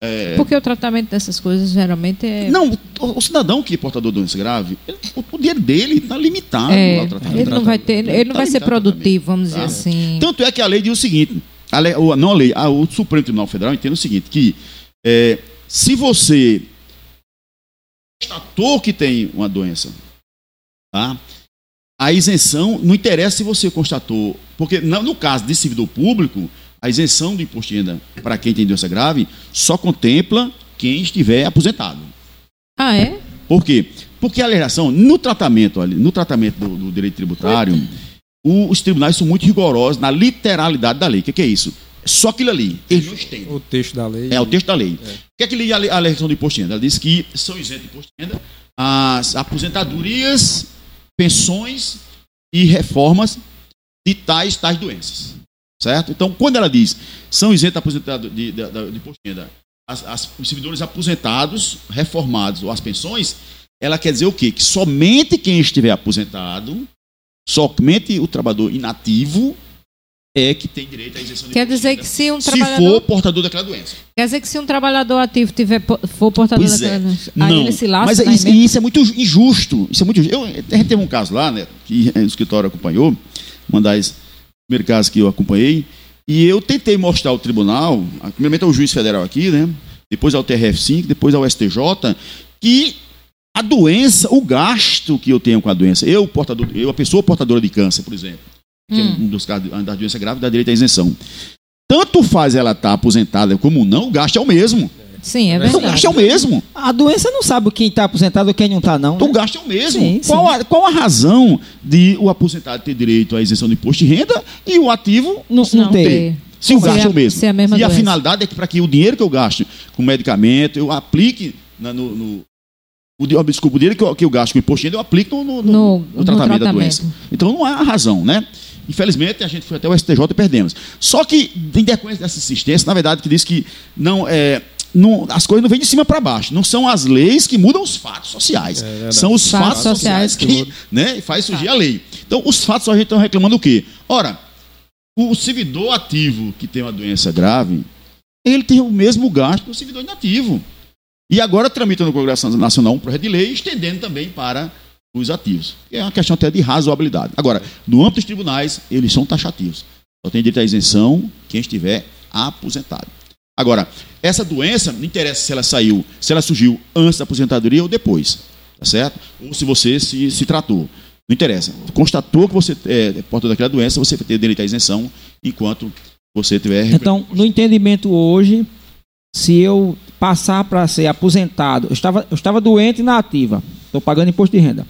É, Porque o tratamento dessas coisas geralmente é. Não, o, o cidadão que é portador de doença grave, ele- o poder dele está limitado é, ao tratamento. ele não vai ter, ele não Tá vai ser produtivo, vamos dizer Tá. assim. Tanto é que a lei diz o seguinte, a lei- o- não a lei, a- o Supremo Tribunal Federal entende o seguinte, que é, se você constatou que tem uma doença, tá? a isenção, não interessa se você constatou, porque no, no caso de servidor público, a isenção do imposto de renda para quem tem doença grave só contempla quem estiver aposentado. Ah, é? Por quê? Porque a legislação, no tratamento, olha, no tratamento do, do direito tributário, o- os tribunais são muito rigorosos na literalidade da lei. O que, que é isso? É só aquilo ali. Eles não estendem. O texto da lei. É o texto da lei. O que é que lê a, a legislação do imposto de renda? Ela diz que são isentos de imposto de renda as aposentadorias, pensões e reformas de tais tais doenças. Certo? Então, quando ela diz são isentos aposentado de, de, de, de as, as- os servidores aposentados, reformados ou as pensões, ela quer dizer o quê? Que somente quem estiver aposentado, somente o trabalhador inativo é que tem direito à isenção de Quer dizer que se um se trabalhador. for portador daquela doença. Quer dizer que se um trabalhador ativo tiver, for portador Pois é. daquela. Aí Não, ele se lasca. mas é né, isso, isso é muito injusto. Isso é muito. Eu, a gente teve um caso lá, né, que o escritório acompanhou, uma das primeiros casos que eu acompanhei, e eu tentei mostrar ao tribunal, primeiramente ao juiz federal aqui, né, depois ao TRF5, depois ao STJ, que a doença, o gasto que eu tenho com a doença, eu, portador, eu a pessoa portadora de câncer, por exemplo, que é Hum. um dos casos da doença grave, dá direito à isenção. Tanto faz ela estar aposentada como não, o gasto é o mesmo. Sim, é Então, o verdade. gasto é o mesmo. A doença não sabe quem está aposentado ou quem não está, não. Então o né? gasto é o mesmo. Sim, qual, a, qual a razão de o aposentado ter direito à isenção do imposto de renda e o ativo Não, não Não tem. ter. se o Se gasto é- é o mesmo? se é a mesma e a doença. finalidade é que para que o dinheiro que eu gasto com medicamento, eu aplique na- no. no o, desculpa, o dinheiro que eu, que eu gasto com imposto de renda, eu aplico no, no- no- No- no no tratamento da tratamento. doença. Então não há razão, né? Infelizmente, a gente foi até o STJ e perdemos. Só que, em decorrência dessa insistência, na verdade, que diz que não é. não- as coisas não vêm de cima para baixo. Não são as leis que mudam os fatos sociais. verdade. são os Fatos fatos, sociais, sociais que né, faz surgir a lei. Então, os fatos a gente está reclamando o quê? Ora, o servidor ativo que tem uma doença grave, ele tem o mesmo gasto do servidor inativo. E agora tramita no Congresso Nacional um projeto de lei estendendo também para os ativos. É uma questão até de razoabilidade. Agora, no âmbito dos tribunais, eles são taxativos. Só tem direito à isenção quem estiver aposentado. Agora, essa doença, não interessa se ela saiu, se ela surgiu antes da aposentadoria ou depois, tá certo? Ou se você se, se tratou. Não interessa. Constatou que você é portador daquela doença, você vai ter direito à isenção enquanto você tiver. Então, no entendimento hoje, se eu passar para ser aposentado, eu estava, eu estava doente na ativa, estou pagando imposto de renda.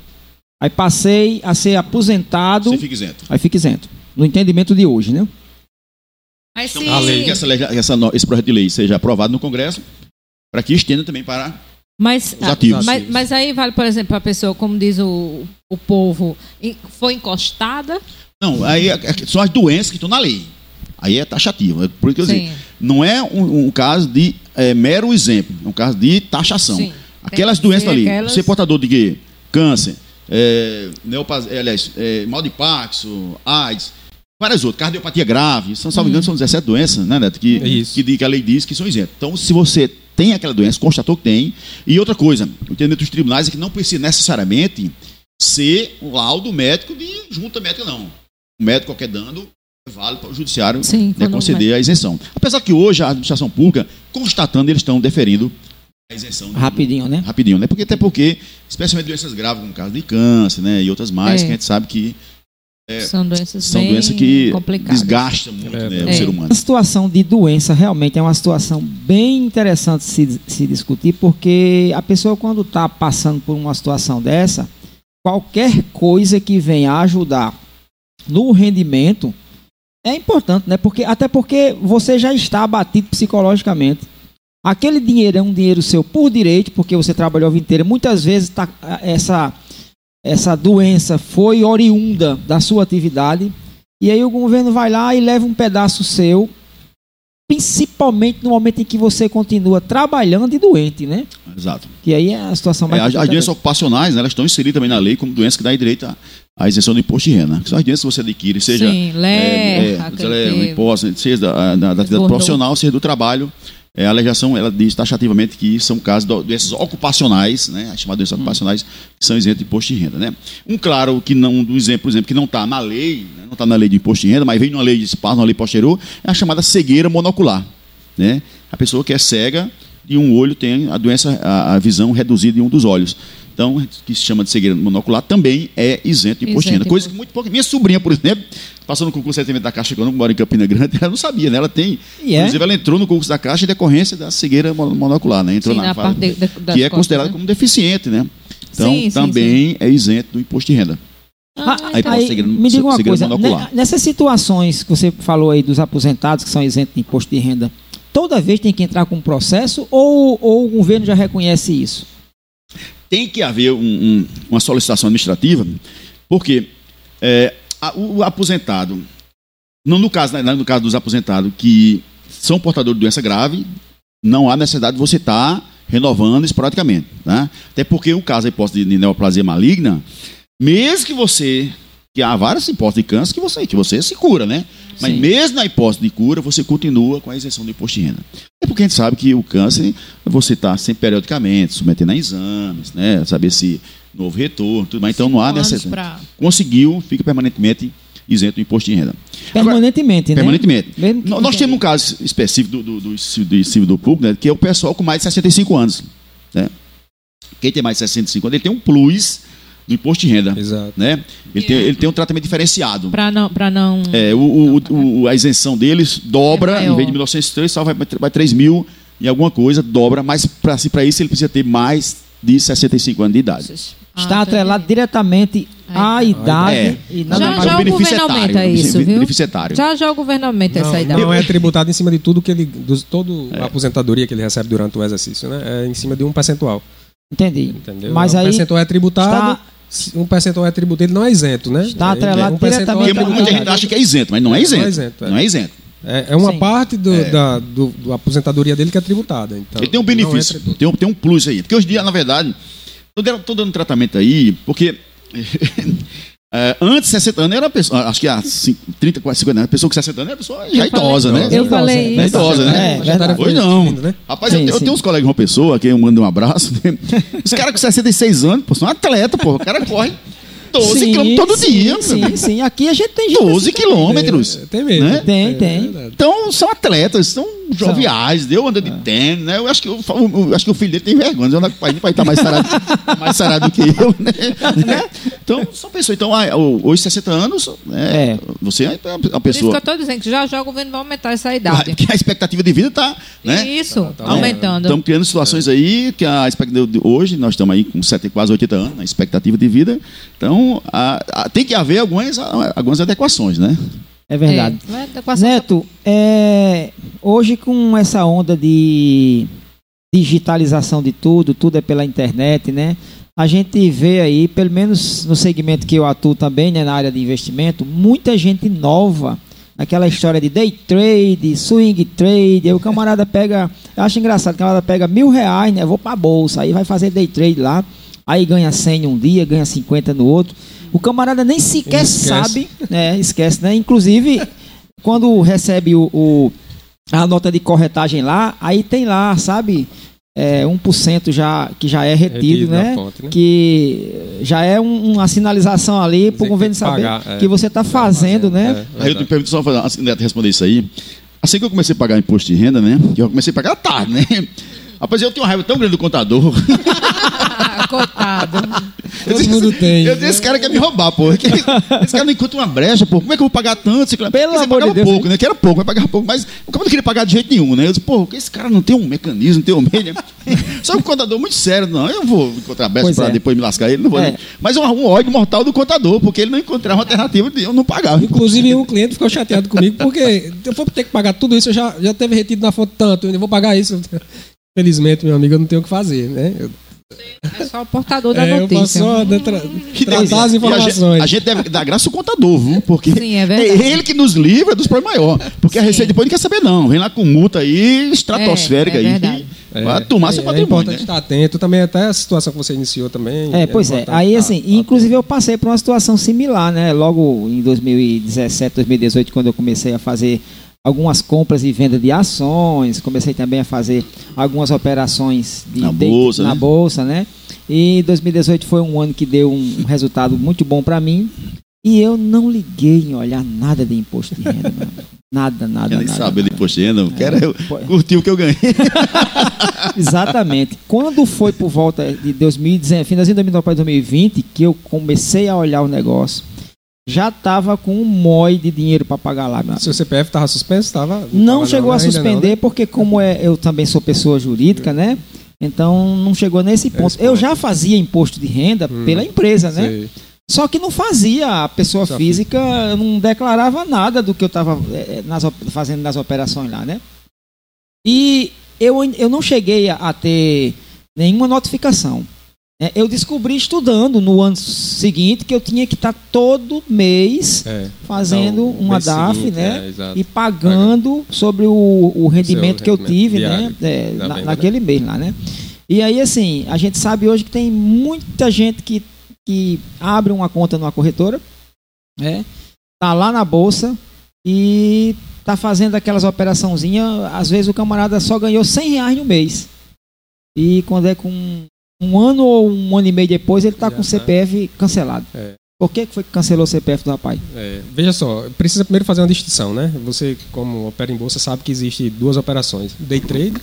Aí passei a ser aposentado, você fica isento. aí fica isento. No entendimento de hoje, né? Mas se... Então, a lei, que essa, lei- essa esse projeto de lei seja aprovado no Congresso, para que estenda também para. Mas, Os ativos. mas, mas aí vale, por exemplo, a pessoa, como diz o, o povo, foi encostada. Não, aí é- é- são as doenças que estão na lei. Aí é taxativo. É por isso que eu Sim. digo, não é um, um caso de é, mero exemplo, é um caso de taxação. Sim. Aquelas doenças ser ali, aquelas- é portador de quê? Câncer, é, neopas- é, aliás, é, mal de Parkinson, AIDS, várias outras, cardiopatia grave, são, salvo Hum. engano, são 17 doenças, né, Neto? Que, É que, que a lei diz que são isentas. Então, se você tem aquela doença, constatou que tem, e outra coisa, o entendimento dos tribunais é que não precisa necessariamente ser um laudo médico de junta médica, não. O médico qualquer dando é válido para o judiciário Sim, né, conceder a isenção. Apesar que hoje a administração pública, constatando, eles estão deferindo isenção. do- Rapidinho, né? Rapidinho, né? Porque até porque, especialmente doenças graves, como o caso de câncer, né? E outras mais, É. que a gente sabe que São doenças são bem doenças que desgastam muito É, né, o é. ser humano. A situação de doença realmente é uma situação bem interessante se, se discutir, porque a pessoa, quando está passando por uma situação dessa, qualquer coisa que venha ajudar no rendimento é importante, né? Porque, até porque você já está abatido psicologicamente. Aquele dinheiro é um dinheiro seu por direito, porque você trabalhou a vida inteira. Muitas vezes tá, essa, essa doença foi oriunda da sua atividade. E aí o governo vai lá e leva um pedaço seu, principalmente no momento em que você continua trabalhando e doente, né? Exato. Que aí é a situação É, mais as, as doenças ocupacionais, né, elas estão inseridas também na lei como doenças que dá direito à, à isenção do imposto de renda. Que São as doenças que você adquire, seja Sim, ler, é, é, é, um imposto, seja da, da, da atividade Bordou. profissional, seja do trabalho. É, a legislação ela diz taxativamente que são casos de doenças ocupacionais, né, as chamadas doenças ocupacionais, que são isentas de imposto de renda. Né? Um claro que não, um exemplo, por exemplo, que não está na lei, né, não está na lei de imposto de renda, mas vem numa lei de espaço, numa lei posterior, é a chamada cegueira monocular. Né? A pessoa que é cega de um olho tem a doença, a, a visão reduzida em um dos olhos. Então, que se chama de cegueira monocular, também é isento de imposto Coisa que muito pouca. Minha sobrinha, por exemplo, passou no concurso de atendimento da Caixa Econômica, mora em Campina Grande, ela não sabia, né? Ela tem. É? Inclusive, ela entrou no concurso da Caixa em decorrência da cegueira mon- monocular, né? Entrou Sim, na, na fase- parte de- que é costas, considerada né? como deficiente, né? Então, Sim, sim, também é isento do imposto de renda. Ah, Aí pode aí, me diga uma coisa, monocular. né, nessas situações que você falou aí dos aposentados que são isentos de imposto de renda, toda vez tem que entrar com um processo ou, ou o governo já reconhece isso? Tem que haver um- um- uma solicitação administrativa, porque é, a- o, aposentado, não no caso, né, no caso dos aposentados que são portadores de doença grave, não há necessidade de você estar renovando esporadicamente. Né? Até porque o caso da hipótese de neoplasia maligna, mesmo que você. que há várias hipóteses de câncer que você, que você se cura, né? Mas Sim. mesmo na hipótese de cura, você continua com a isenção do imposto de renda. É porque a gente sabe que o câncer, você está sempre periodicamente, submetendo a exames, né? Saber se novo retorno, tudo mais. Então não há necessidade. pra- Conseguiu, fica permanentemente isento do imposto de renda. Permanentemente, né? Permanentemente. Mesmo No- Nós temos um caso específico do, do, do, do servidor público, né, que é o pessoal com mais de 65 anos. Né? Quem tem mais de 65 anos, ele tem um plus do imposto de renda. Exato. Né? Ele, tem, ele tem um tratamento diferenciado. Pra não. Pra não... É, o, o- o- o- a isenção deles dobra, É em vez de 1903, só vai para 3 mil e alguma coisa, dobra, mas para isso ele precisa ter mais de 65 anos de idade. Está Ah, atrelado diretamente à idade É. e Já- nada já mais. o governo beneficiário, aumenta isso, viu? beneficiário. Já já o governo aumenta essa Não, idade. não é tributado em cima de tudo que ele. Dos, todo a aposentadoria que ele recebe durante o exercício, né? É em cima de um percentual. Entendi. Entendeu? Mas aí percentual é tributado. está, Um percentual é tributado, ele não é isento, né? Está atrelado um percentual diretamente Porque muita gente acha que é isento, mas não é isento. Não é isento, é. Não é isento. É, é uma Sim. parte do, É. da do, do aposentadoria dele que é tributada. Então, Ele tem um não benefício, tem um, tem um plus aí. Porque hoje em dia, na verdade, estou dando tratamento aí, porque é, antes de 60 anos era pessoa, acho que há cin- 30, quase 50 anos, a pessoa com 60 anos era pessoa já Eu falei- idosa, né? Eu falei isso. idosa, né? É, Já tá. Hoje não. né? Rapaz, Sim, eu, eu sim. tenho uns colegas de uma pessoa que eu mando um abraço. né? Os caras com 66 anos, pô, são atleta, pô. O cara corre 12 Sim, quilômetros todo sim, dia. Sim, sim. Aqui a gente tem gente 12 assim quilômetros. É, tem mesmo. Né? Tem, É, tem. Então, são atletas, são joviais, deu anda de tênis, né? Eu acho que, eu, eu acho que o filho dele tem vergonha, não pai vai estar mais sarado, mais sarado do que eu, né? Né? Então, são pessoas. Então, ah, hoje, 60 anos, né? É. você é uma Por isso que pessoa. eu tô dizendo que já já o governo vai aumentar essa idade. Que a expectativa de vida está, né? Isso, tá aumentando. Estamos criando situações aí que a expectativa de hoje, nós estamos aí com 70, quase 80 anos, a expectativa de vida. Então, a- a- tem que haver algumas, algumas adequações, né? É verdade. É, com essa- Neto, é, hoje com essa onda de digitalização de tudo, tudo é pela internet, né? A gente vê aí, pelo menos no segmento que eu atuo também, né, na área de investimento, muita gente nova naquela história de day trade, swing trade. Aí o camarada pega, eu acho engraçado, o camarada pega mil reais, né? Vou pra bolsa, aí vai fazer day trade lá, aí ganha 100 um dia, ganha 50 no outro. O camarada nem sequer Esquece. sabe, né? Esquece, né? Inclusive, quando recebe o, o- a nota de corretagem lá, aí tem lá, sabe? é, 1% já, que já é retido, Retido né? fonte, né? Que já é um- uma sinalização ali para o governo saber pagar, é. que você está fazendo, né? É, Aí eu te pergunto só fazer, assim, responder isso aí. Assim que eu comecei a pagar imposto de renda, né? Eu comecei a pagar tarde, né? Rapaz, eu tenho uma raiva tão grande do contador. Coitado. Todo mundo tem. Eu disse, esse cara quer me roubar, pô. Esse cara não encontra uma brecha, pô. Como é que eu vou pagar tanto? Esse Pelo amor de pagava Deus, pouco, né? Que era pouco, vai pagar pouco. Mas o cara não queria pagar de jeito nenhum, né? Eu disse, pô, esse cara não tem um mecanismo, não tem um meio, né? Só que o contador muito sério, não. Eu vou encontrar brecha Pois pra é. depois me lascar ele, não vou. É. né? Mas um, um ódio mortal do contador, porque ele não encontrava uma alternativa de eu não pagava. Inclusive, um cliente ficou chateado comigo, porque eu vou ter que pagar tudo isso, eu já, já teve retido na fonte tanto, eu vou pagar isso. Felizmente, meu amigo, eu não tenho o que fazer, né? Eu, É só o portador da é, eu posso notícia. só né, tra- tratar as a informações. gente, a gente deve dar graça ao contador, viu? Porque Sim, é verdade. ele que nos livra dos problemas maiores. Porque a Sim. Receita depois não quer saber, não. Vem lá com multa aí, estratosférica É, é aí. Vai tomar seu é, patrimônio. É importante né? estar atento. Também até a situação que você iniciou também. É, pois é. Aí, assim, estar inclusive eu passei por uma situação similar, né? Logo em 2017, 2018, quando eu comecei a fazer algumas compras e venda de ações, comecei também a fazer algumas operações de Na de- bolsa, na né? bolsa, né? E 2018 foi um ano que deu um resultado muito bom para mim. E eu não liguei em olhar nada de imposto de renda, amigo. Nada, nada, Quer nem nada. saber de nada. imposto de renda. Eu quero eu pô. curtir o que eu ganhei. Exatamente. Quando foi por volta de 2019, finalzinho de 2019 para 2020, que eu comecei a olhar o negócio, já estava com um mói de dinheiro para pagar lá. Seu CPF estava suspenso? Tava, Não tava chegou a ainda não, suspender, né? porque como é, eu também sou pessoa jurídica, né? Então não chegou nesse ponto. Esse Eu ponto. já fazia imposto de renda Hum. pela empresa, né? Sei. Só que não fazia, a pessoa Só física não declarava nada do que eu estava fazendo nas operações lá, né? E eu, eu não cheguei a, a ter nenhuma notificação. Né? Eu descobri estudando no ano seguinte que eu tinha que estar todo mês É. fazendo Então, uma DAF, seguinte, né? é, e pagando sobre o, o rendimento Seu que eu rendimento tive, diário né? É, da na- venda, naquele mês lá, né? E aí, assim, a gente sabe hoje que tem muita gente que, que abre uma conta numa corretora, né? Tá lá na bolsa e tá fazendo aquelas operaçãozinhas. Às vezes o camarada só ganhou 100 reais no mês. E quando é com um ano ou um ano e meio depois, ele tá Já com o tá. CPF cancelado. É. Por que foi que cancelou o CPF do rapaz? É, veja só, precisa primeiro fazer uma distinção, né? Você, como opera em bolsa, sabe que existe duas operações: day trade,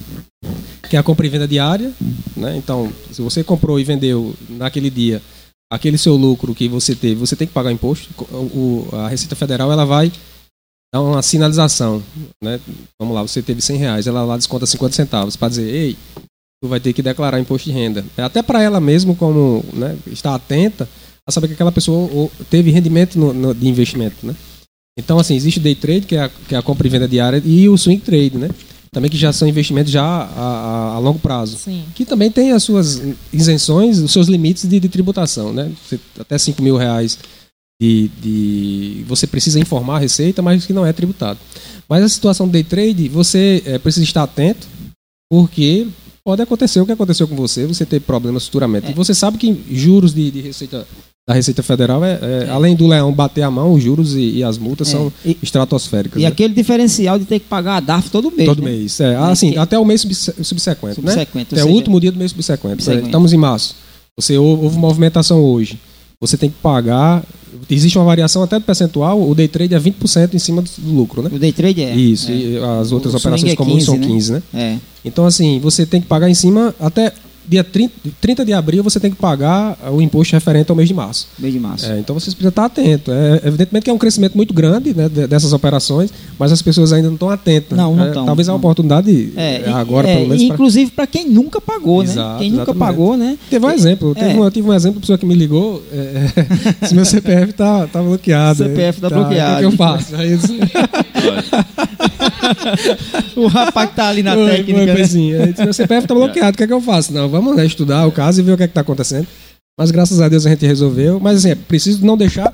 que é a compra e venda diária, né? Então, se você comprou e vendeu naquele dia aquele seu lucro que você teve, você tem que pagar imposto. O- a Receita Federal ela vai dar uma sinalização, né? Vamos lá, você teve 100 reais, ela lá desconta 50 centavos para dizer, ei, tu vai ter que declarar imposto de renda. É Até para ela mesmo, como né, estar atenta a saber que aquela pessoa teve rendimento no- no- de investimento, né? Então, assim, existe o day trade, que é, a, que é a compra e venda diária, e o swing trade, né? Também que já são investimentos já a, a- a longo prazo. Sim. Que também tem as suas isenções, os seus limites de, de tributação, né? Você- até 5 mil reais de, de- Você precisa informar a receita, mas que não é tributado. Mas a situação do day trade, você eh, precisa estar atento, porque pode acontecer o que aconteceu com você, você ter problemas futuramente. E você sabe que juros de, de receita da Receita Federal, é, é, além do leão bater a mão, os juros e, e as multas É. são E- estratosféricas. E né? aquele diferencial de ter que pagar a DAF todo mês. Todo né? mês. É, assim, que- até o mês subse- subsequente, né? Subsequente, ou É o último dia do mês subsequente. Subsequente. Estamos em março. Você houve houve movimentação hoje. Você tem que pagar. Existe uma variação até do percentual. O day trade é 20% em cima do, lucro, né? O day trade é. Isso. é. E as outras O operações swing é comuns são 15, né? 15, né? É. Então, assim, você tem que pagar em cima até dia 30, 30 de abril você tem que pagar o imposto referente ao mês de março. Mês de março. É, então vocês precisam estar atentos. É, evidentemente que é um crescimento muito grande né, de- dessas operações, mas as pessoas ainda não estão atentas. Não, não É, estão, Talvez a não. oportunidade É, é, agora, é, pelo menos. Inclusive para quem nunca pagou, né? Exato, Quem nunca exatamente. pagou, né? Teve um exemplo. Teve É. um, eu tive um exemplo de pessoa que me ligou. É, se meu CPF tá, tá bloqueado. CPF tá O que, bloqueado. que eu faço? Aí O rapaz que tá ali na Oi, técnica. né? Disse, meu CPF tá bloqueado. O que é que eu faço? Não, vamos né, estudar o caso e ver o que é que tá acontecendo. Mas graças a Deus a gente resolveu. Mas assim, é preciso não deixar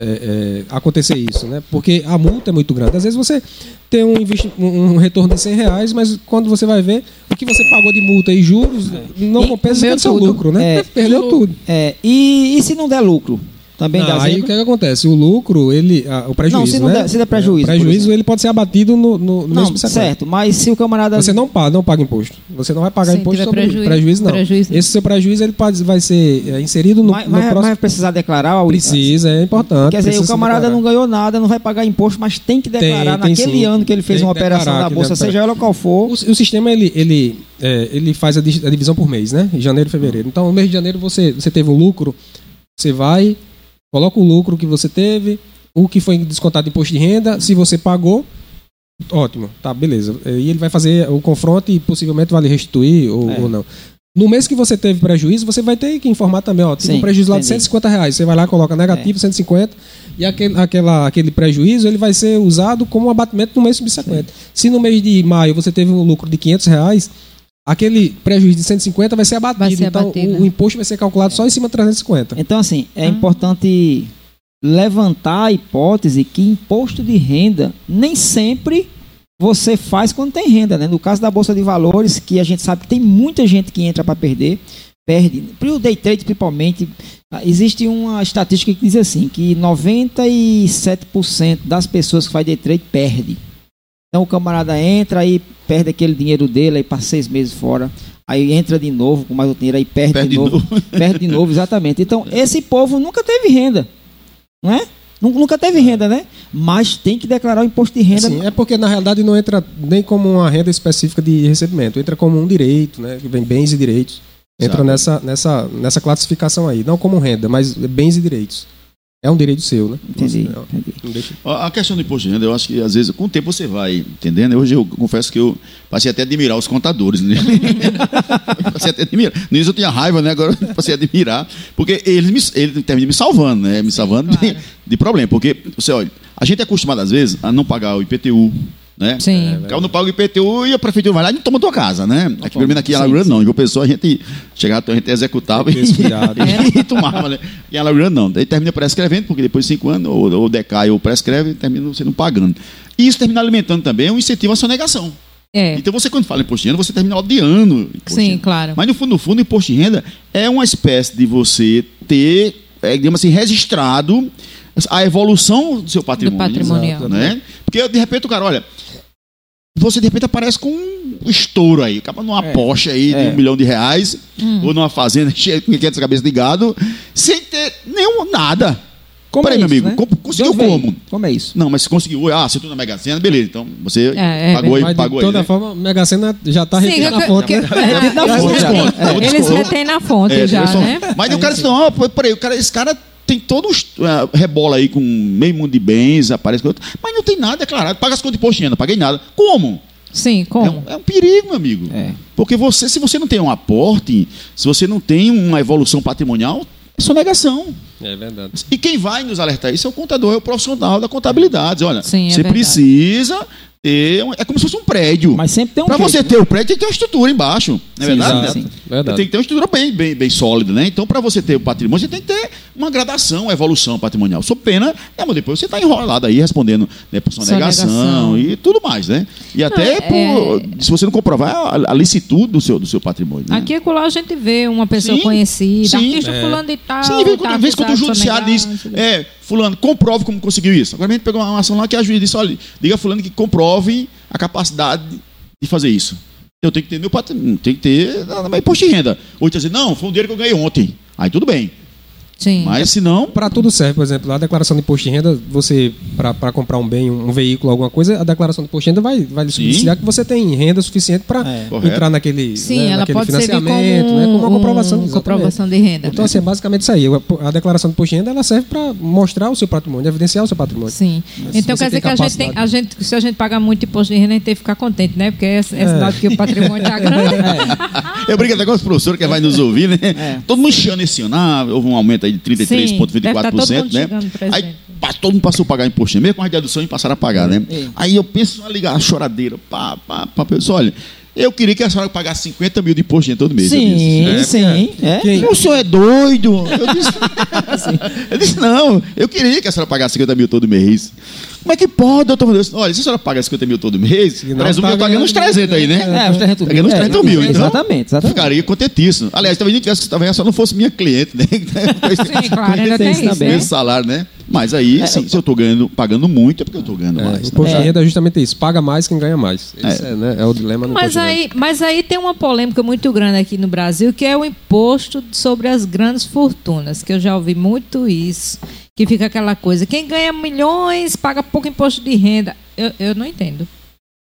é, é, acontecer isso, né? Porque a multa é muito grande. Às vezes você tem um, um retorno de 100 reais, mas quando você vai ver o que você pagou de multa e juros, não E compensa o seu tudo. lucro, né? É, Perdeu tudo. É, e, e se não der lucro? Também Não, dá aí o zebra? que, é que acontece? O lucro, ele. ah, o prejuízo. Não, se não né? der- se der prejuízo, O prejuízo ele pode ser abatido no, no, no Não, subsequente. certo, mas se o camarada. Você não paga, não paga imposto. Você não vai pagar Se imposto sobre prejuízo, prejuízo, não. prejuízo não. Esse seu prejuízo ele pode, vai ser é, inserido no, vai, no vai- próximo. vai precisar declarar. o- Precisa, é importante. Quer dizer, o camarada não ganhou nada, não vai pagar imposto, mas tem que declarar Tem, tem naquele sim. ano que ele fez Tem uma operação na bolsa, seja ela qual for. O, o sistema ele, ele, é, ele faz a, di- a divisão por mês, né? Em janeiro e fevereiro. Então, no mês de janeiro você, você teve um lucro, você vai, coloca o lucro que você teve, o que foi descontado de imposto de renda, se você pagou, ótimo, tá, beleza. E ele vai fazer o confronto e possivelmente vai lhe restituir ou, É. ou não. No mês que você teve prejuízo, você vai ter que informar também, ó, tive Sim, um prejuízo lá de entendi. 150 reais. Você vai lá, coloca negativo, 150, e aquele, aquela, aquele prejuízo ele vai ser usado como abatimento no mês subsequente. Se no mês de maio você teve um lucro de 500 reais, aquele prejuízo de 150 vai ser abatido. Vai ser então abatido. O, o imposto vai ser calculado só em cima de 350. Então, assim, é Ah. importante levantar a hipótese que imposto de renda nem sempre você faz quando tem renda, né? No caso da Bolsa de Valores, que a gente sabe que tem muita gente que entra para perder, perde. Para o day trade, principalmente, existe uma estatística que diz assim, que 97% das pessoas que fazem day trade perde. Então o camarada entra e perde aquele dinheiro dele, aí passa seis meses fora, aí entra de novo com mais outro dinheiro, aí perde, Perde de de novo, perde de novo, exatamente. Então esse povo nunca teve renda, não é? Nu- Nunca teve renda, né? Mas tem que declarar o imposto de renda. Assim, é porque na realidade não entra nem como uma renda específica de recebimento, entra como um direito, né? Que vem bens e direitos. Entra Exato. nessa, nessa, nessa classificação aí. Não como renda, mas bens e direitos. É um direito seu, né? Entendi, Você- deixa- A questão do imposto de renda, eu acho que às vezes, com o tempo você vai entendendo. Hoje eu confesso que eu passei até a admirar os contadores. Né? passei até a admirar. No início eu tinha raiva, né? Agora eu passei a admirar. Porque eles, me, eles terminam me salvando, né? Me salvando de, de problema. Porque, você olha, a gente é acostumado às vezes a não pagar o IPTU. Né? Sim. O cara não paga o IPTU e a prefeitura vai lá e não toma tua casa, né? Aqui, pelo menos aqui em Alagoas não. Em João Pessoa a gente chegava, a gente executava cuidado. e, e tomava, né? Em Alagoas não. Daí termina prescrevendo, porque depois de cinco anos, ou, ou decai ou prescreve, termina você não pagando. E isso termina alimentando também um incentivo à sonegação. É. Então você, quando fala imposto de renda, você termina odiando o de Sim, renda. claro. Mas no fundo, no fundo, o imposto de renda é uma espécie de você ter, é, digamos assim, registrado a evolução do seu patrimônio. patrimonial. Né? Porque de repente o cara, olha, você de repente aparece com um estouro aí, acaba numa É. Porsche aí de É. um milhão de reais, Hum. ou numa fazenda cheia com 500 cabeças de gado, sem ter nenhum nada. Como Peraí, é meu isso, amigo, né? co- conseguiu De como? Como é isso? Não, mas se conseguiu, ah, se tu na Mega Sena, beleza, então você É, é, pagou aí, Mas de pagou aí. toda né? forma, a Mega Sena já está na fonte. que- né? É dentro da É, fonte, é. Eles retêm na fonte É, já, né? Mas o cara disse, não, pô, peraí, o cara, esse cara tem todo os uh, rebola aí com meio mundo de bens, aparece com outro, mas não tem nada declarado, paga as contas de imposto de renda, paguei nada. Como? Sim, É como? um, é um perigo, meu amigo. É. Porque você, se você não tem um aporte, se você não tem uma evolução patrimonial, é sonegação. É verdade. E quem vai nos alertar isso é o contador, é o profissional da contabilidade. Olha, Sim, é você verdade. precisa ter. um- é como se fosse um prédio. Mas sempre tem um Para jeito, você né? ter o prédio, tem que ter uma estrutura embaixo. Não é Sim, verdade? exato. né? Sim. Verdade. Tem que ter uma estrutura bem, bem, bem sólida, né? Então, para você ter o patrimônio, você tem que ter uma gradação, uma evolução patrimonial. Sob pena, é, mas depois você está enrolado aí respondendo né, por sonegação, Sonegação. e tudo mais, né? E até é- por, se você não comprovar a, a licitude do seu, do seu patrimônio. Né? Aqui e acolá a gente vê uma pessoa Sim, conhecida, sim. artista É. fulano de tal. Sim, vez, tá quando, vez quando o judiciário diz, é, fulano, comprove como conseguiu isso. Agora a gente pegou uma ação lá que a juiz disse, olha, diga a fulano que comprove a capacidade de fazer isso. Eu tenho que ter meu patrimônio, tem que ter ah, mas imposto de renda. Ou dizer, não, foi um dinheiro que eu ganhei ontem. Aí tudo bem. Sim. Mas se não, Para tudo serve, por exemplo, a declaração de imposto de renda, você, para comprar um bem, um, um veículo, alguma coisa, a declaração de imposto de renda vai, vai lhe que você tem renda suficiente para É. Entrar naquele, Sim, né, ela naquele pode servir como, financiamento, né, como uma comprovação. um- exatamente. comprovação de renda. Então, assim, é basicamente isso aí. A declaração de imposto de renda ela serve para mostrar o seu patrimônio, evidenciar o seu patrimônio. Sim. Mas Então quer dizer que a gente tem, a gente, se a gente pagar muito imposto de renda, a gente tem que ficar contente, né? Porque é, é sinal de que o patrimônio está grande. eu brinco até com os professores que vai nos ouvir, né? É. Todo mundo enchendo esse ano, ah, houve um aumento aí de tá todo 33,24%, mundo né? Aí todo mundo passou a pagar imposto de mesmo com a dedução e passaram a pagar, né? É. Aí eu penso numa ligar, choradeira, pá, pá, pá, pessoal, olha, Eu queria que a senhora pagasse 50 mil de imposto todo mês. Sim, é, sim. É. O senhor é doido? Eu disse, eu disse, não, eu queria que a senhora pagasse 50 mil todo mês. Como é que pode, doutor Deus? Olha, se a senhora paga 50 mil todo mês, presumo que eu ganhando uns 300 aí, né? É, uns 300 mil. Ganhando uns 300 mil, então. Exatamente, exatamente. Ficaria contentíssimo. Aliás, talvez a gente tivesse, talvez só não fosse minha cliente, né? Sim, claro, ainda tem isso, né? salário, né? Mas aí, é, sim, se eu estou ganhando, pagando muito, é porque eu estou ganhando é, mais. O imposto de renda é justamente isso. Paga mais quem ganha mais. Esse é, é, né, é o dilema no mas aí, mas aí tem uma polêmica muito grande aqui no Brasil, que é o imposto sobre as grandes fortunas, que eu já ouvi muito isso que fica aquela coisa, quem ganha milhões paga pouco imposto de renda. Eu, eu não entendo.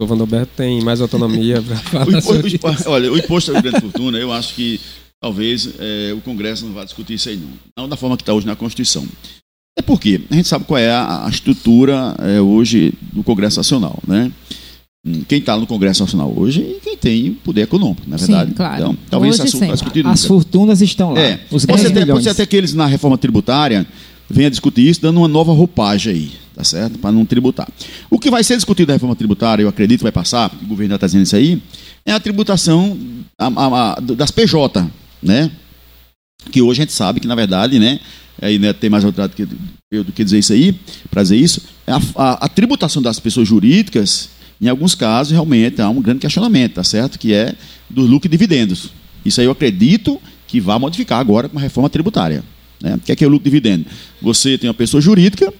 O Vandoberto tem mais autonomia para falar o sobre o, isso. Olha, o imposto da grande fortuna, eu acho que talvez é, o Congresso não vá discutir isso aí não. Não da forma que está hoje na Constituição. É porque a gente sabe qual é a, estrutura é, hoje do Congresso Nacional, né? Hum, quem está no Congresso Nacional hoje e quem tem poder econômico, na é verdade. Sim, claro. Então, talvez hoje, esse assunto discutido. As fortunas estão lá. É. Os pode, ser, pode ser até que eles, na reforma tributária, venha discutir isso, dando uma nova roupagem aí, tá certo? Para não tributar. O que vai ser discutido na reforma tributária, eu acredito, vai passar, o governo já está dizendo isso aí, é a tributação a, a, a, das PJ, né? Que hoje a gente sabe que, na verdade, né? Aí né, tem mais outra do que, do que dizer isso aí, para dizer isso, é a, tributação das pessoas jurídicas, em alguns casos, realmente há um grande questionamento, tá certo? Que é dos lucros e dividendos. Isso aí eu acredito que vai modificar agora com a reforma tributária. Né? O que é, que é o lucro dividendo? Você tem uma pessoa jurídica,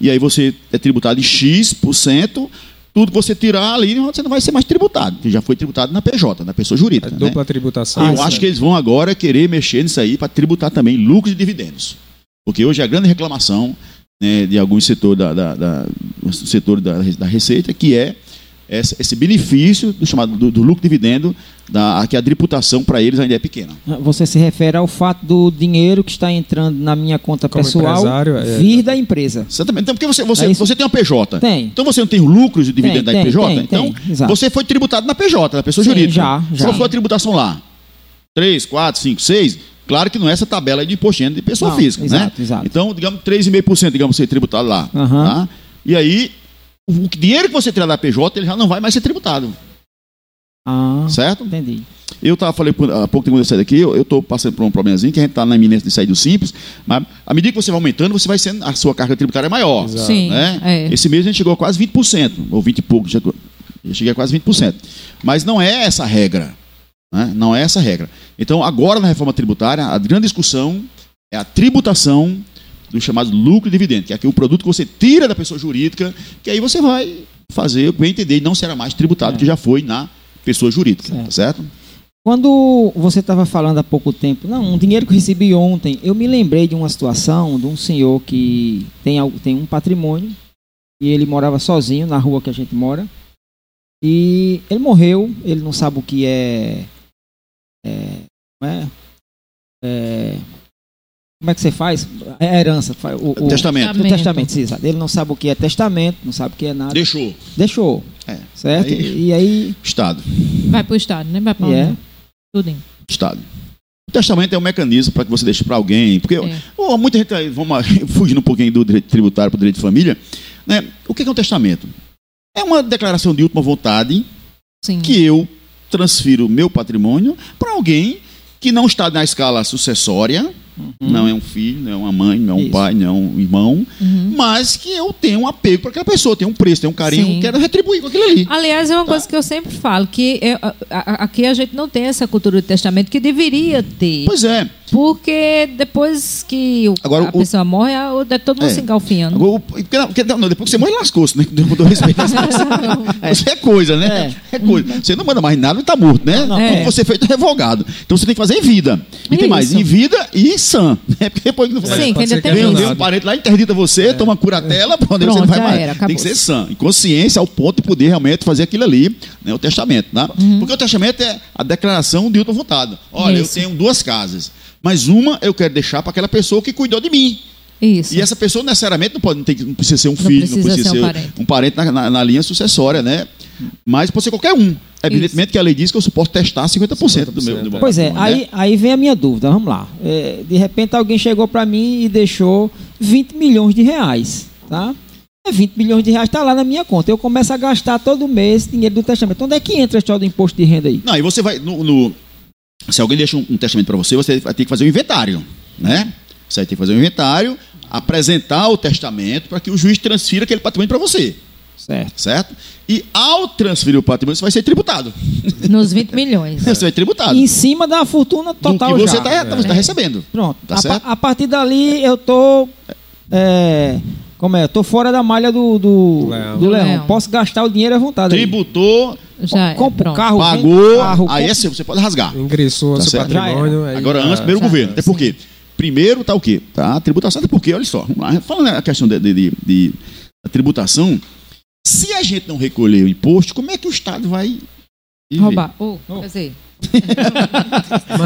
e aí você é tributado em X%, tudo que você tirar ali, você não vai ser mais tributado, que já foi tributado na PJ, na pessoa jurídica. É dupla né? tributação. Eu ah, acho que eles vão agora querer mexer nisso aí para tributar também lucros e dividendos. Porque hoje a grande reclamação né, de alguns setores da, da, da, setor da, da Receita, que é esse, esse benefício do chamado do, do lucro dividendo, da, que a tributação para eles ainda é pequena. Você se refere ao fato do dinheiro que está entrando na minha conta Como pessoal é, vir da empresa. Exatamente. Então, porque você, você, é você tem uma PJ. Tem. Então você não tem lucros e dividendo tem, da PJ? Tem, então tem, você foi tributado na PJ, na pessoa Sim, jurídica. Já, já. Qual foi a tributação lá? 3, 4, 5, 6? Claro que não é essa tabela de imposto de pessoa não, física, exato, né? Exato. Então, digamos, 3,5%, digamos, ser tributado lá. Uhum. Tá? E aí, o dinheiro que você tirar da PJ, ele já não vai mais ser tributado. Ah, certo? Entendi. Eu tava, falei há pouco tempo que eu saí daqui, eu estou passando por um problemazinho que a gente está na iminência de sair do simples, mas à medida que você vai aumentando, você vai sendo, a sua carga tributária é maior. Exato. Sim, né? é. Esse mês a gente chegou a quase 20%, ou 20 e pouco, já, cheguei a quase 20%. Mas não é essa a regra. Né? Não é essa a regra. Então, agora na reforma tributária, a grande discussão é a tributação do chamado lucro e dividendo, que é o produto que você tira da pessoa jurídica, que aí você vai fazer, bem entender, e não será mais tributado, é. que já foi na pessoa jurídica, certo? Tá certo? Quando você estava falando há pouco tempo, não, um dinheiro que eu recebi ontem, eu me lembrei de uma situação de um senhor que tem, tem um patrimônio e ele morava sozinho na rua que a gente mora. E ele morreu, ele não sabe o que é. é, é, é como é que você faz? É herança. O, o testamento. O testamento, sim, Ele não sabe o que é testamento, não sabe o que é nada. Deixou. Deixou. É. Certo? Aí, e aí. Estado. Vai para o Estado, né? Vai para yeah. tudo. Estado. O testamento é um mecanismo para que você deixe para alguém. Porque é. oh, muita gente, vamos fugindo um pouquinho do direito tributário para o direito de família. Né? O que é um testamento? É uma declaração de última vontade Sim. que eu transfiro o meu patrimônio para alguém que não está na escala sucessória Uhum. Não é um filho, não é uma mãe, não é um Isso. pai, não é um irmão, uhum. mas que eu tenho um apego para aquela pessoa, tenho um preço, tenho um carinho, Sim. quero retribuir com aquilo ali. Aliás, é uma tá. coisa que eu sempre falo, que eu, a, a, aqui a gente não tem essa cultura de testamento que deveria ter. Pois é. Porque depois que o, Agora, a o, pessoa morre, é todo mundo é. se engalfinhando. Agora, porque, porque, não, depois que você morre, lascou-se, né? Do respeito é. Isso é coisa, né? É. é coisa. Você não manda mais nada e está morto, né? Não, é. Você é feito revogado. Então você tem que fazer em vida. E tem mais, em vida e sã. Né? Porque depois que não for Sim, que ainda tem vem, um parente lá, interdita você, é. toma curatela, pronto, você não vai mais. Era, tem que ser sã. Em consciência, ao ponto de poder realmente fazer aquilo ali, né? O testamento, né? Uhum. Porque o testamento é a declaração de última vontade. Olha, Isso. eu tenho duas casas mas uma eu quero deixar para aquela pessoa que cuidou de mim. Isso. E essa pessoa necessariamente não, pode, não, tem, não precisa ser um filho, não precisa, não precisa ser, um parente, um parente na, na, na, linha sucessória, né? Mas pode ser qualquer um. Evidentemente Isso. que a lei diz que eu suposto testar 50%, 50% do meu. Do pois é, né? aí, aí vem a minha dúvida. Vamos lá. É, de repente alguém chegou para mim e deixou 20 milhões de reais, tá? É 20 milhões de reais está lá na minha conta. Eu começo a gastar todo mês dinheiro do testamento. Onde é que entra a história do imposto de renda aí? Não, e você vai. No, no- se alguém deixa um, um testamento para você, você vai ter que fazer um inventário. Né? Você vai ter que fazer um inventário, apresentar o testamento para que o juiz transfira aquele patrimônio para você. Certo. Certo? E ao transferir o patrimônio, você vai ser tributado. Nos 20 milhões. Você vai ser tributado. Em cima da fortuna total do que você está recebendo. Pronto. Tá a, certo? a partir dali eu tô. é, como é? Eu tô fora da malha do, do, Leão. do leão. Leão. Posso gastar o dinheiro à vontade. aí. Tributou, Já é, compro pronto. carro, pagou, carro, aí é seu, você pode rasgar. Ingressou Tá seu certo. patrimônio. aí- Agora, antes, primeiro o já, governo. Até porque, primeiro tá o quê? Tá a tributação, até porque, olha só, falando a questão de, de, de- de- da tributação, se a gente não recolher o imposto, como é que o Estado vai? Roubar. Oh, quer dizer,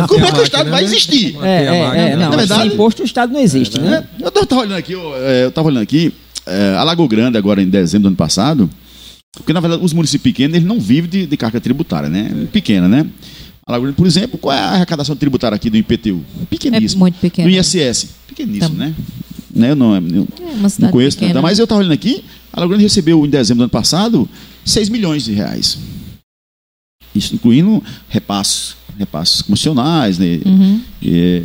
Como é que o Estado vai né? existir? É, é, máquina, é, né? não. Na verdade- sem imposto o Estado não existe, né? É, Eu estava olhando aqui, eu, é, eu olhando aqui, é, a Lagoa Grande, agora em dezembro do ano passado, porque na verdade os municípios pequenos eles não vivem de, de carga tributária, né? Pequena, né? A Lagoa Grande, por exemplo, qual é a arrecadação tributária aqui do IPTU? é Pequeníssimo. muito pequeno. Do ISS? Pequeníssimo, né? né? Eu não, eu É uma não cidade conheço pequena. tanto, mas eu estava olhando aqui, a Lagoa Grande recebeu em dezembro do ano passado 6 milhões de reais. Isso incluindo repasses, repasses comissionais, né? Uhum. e,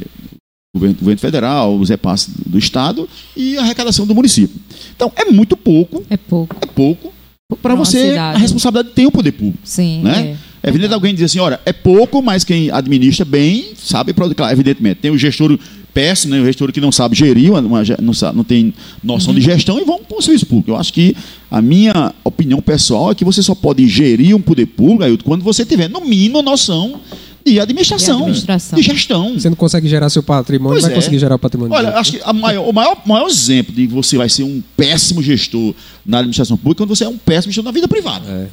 o governo, governo federal, os repasses do Estado e a arrecadação do município. Então, é muito pouco, É pouco. é pouco para Uma você. cidade. A responsabilidade tem o poder público. Sim. Né? É. É evidente alguém dizer assim, olha, é pouco, mas quem administra bem sabe, claro, evidentemente. Tem o gestor péssimo, né? o gestor que não sabe gerir, uma- não, sabe- não tem noção Uhum. de gestão e vão para o serviço público. Eu acho que a minha opinião pessoal é que você só pode gerir um poder público, Ailton, quando você tiver, no mínimo, noção de administração, De administração. de gestão. Você não consegue gerar seu patrimônio, Pois vai é. conseguir gerar o patrimônio. Olha, acho que a maior- o maior, maior exemplo de que você vai ser um péssimo gestor na administração pública é quando você é um péssimo gestor na vida privada. É.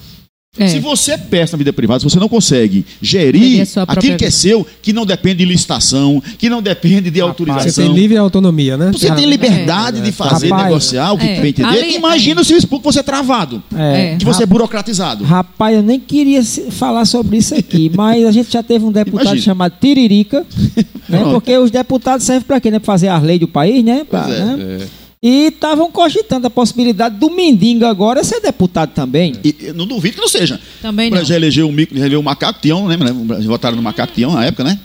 É. Se você é péssimo na vida privada, se você não consegue gerir aquilo que é vida. seu, que não depende de licitação, que não depende de Você autorização. tem livre autonomia, né? Você tem liberdade de fazer, Rapaz, negociar o que é. bem entender. Ali- Imagina o serviço público você é travado, É. É. que você é burocratizado. Rapaz, eu nem queria se- falar sobre isso aqui, mas a gente já teve um deputado Imagina. chamado Tiririca, né? Porque os deputados servem para quê? Né? Para fazer as leis do país, né? Pra- é. né? E estavam cogitando a possibilidade do Mendigo agora ser deputado também. E, e não duvido que não seja. Também Pra não. já elegeu o mico, já elegeu o macaco Tião, lembra? né? Votaram no macaco Tião na época, né?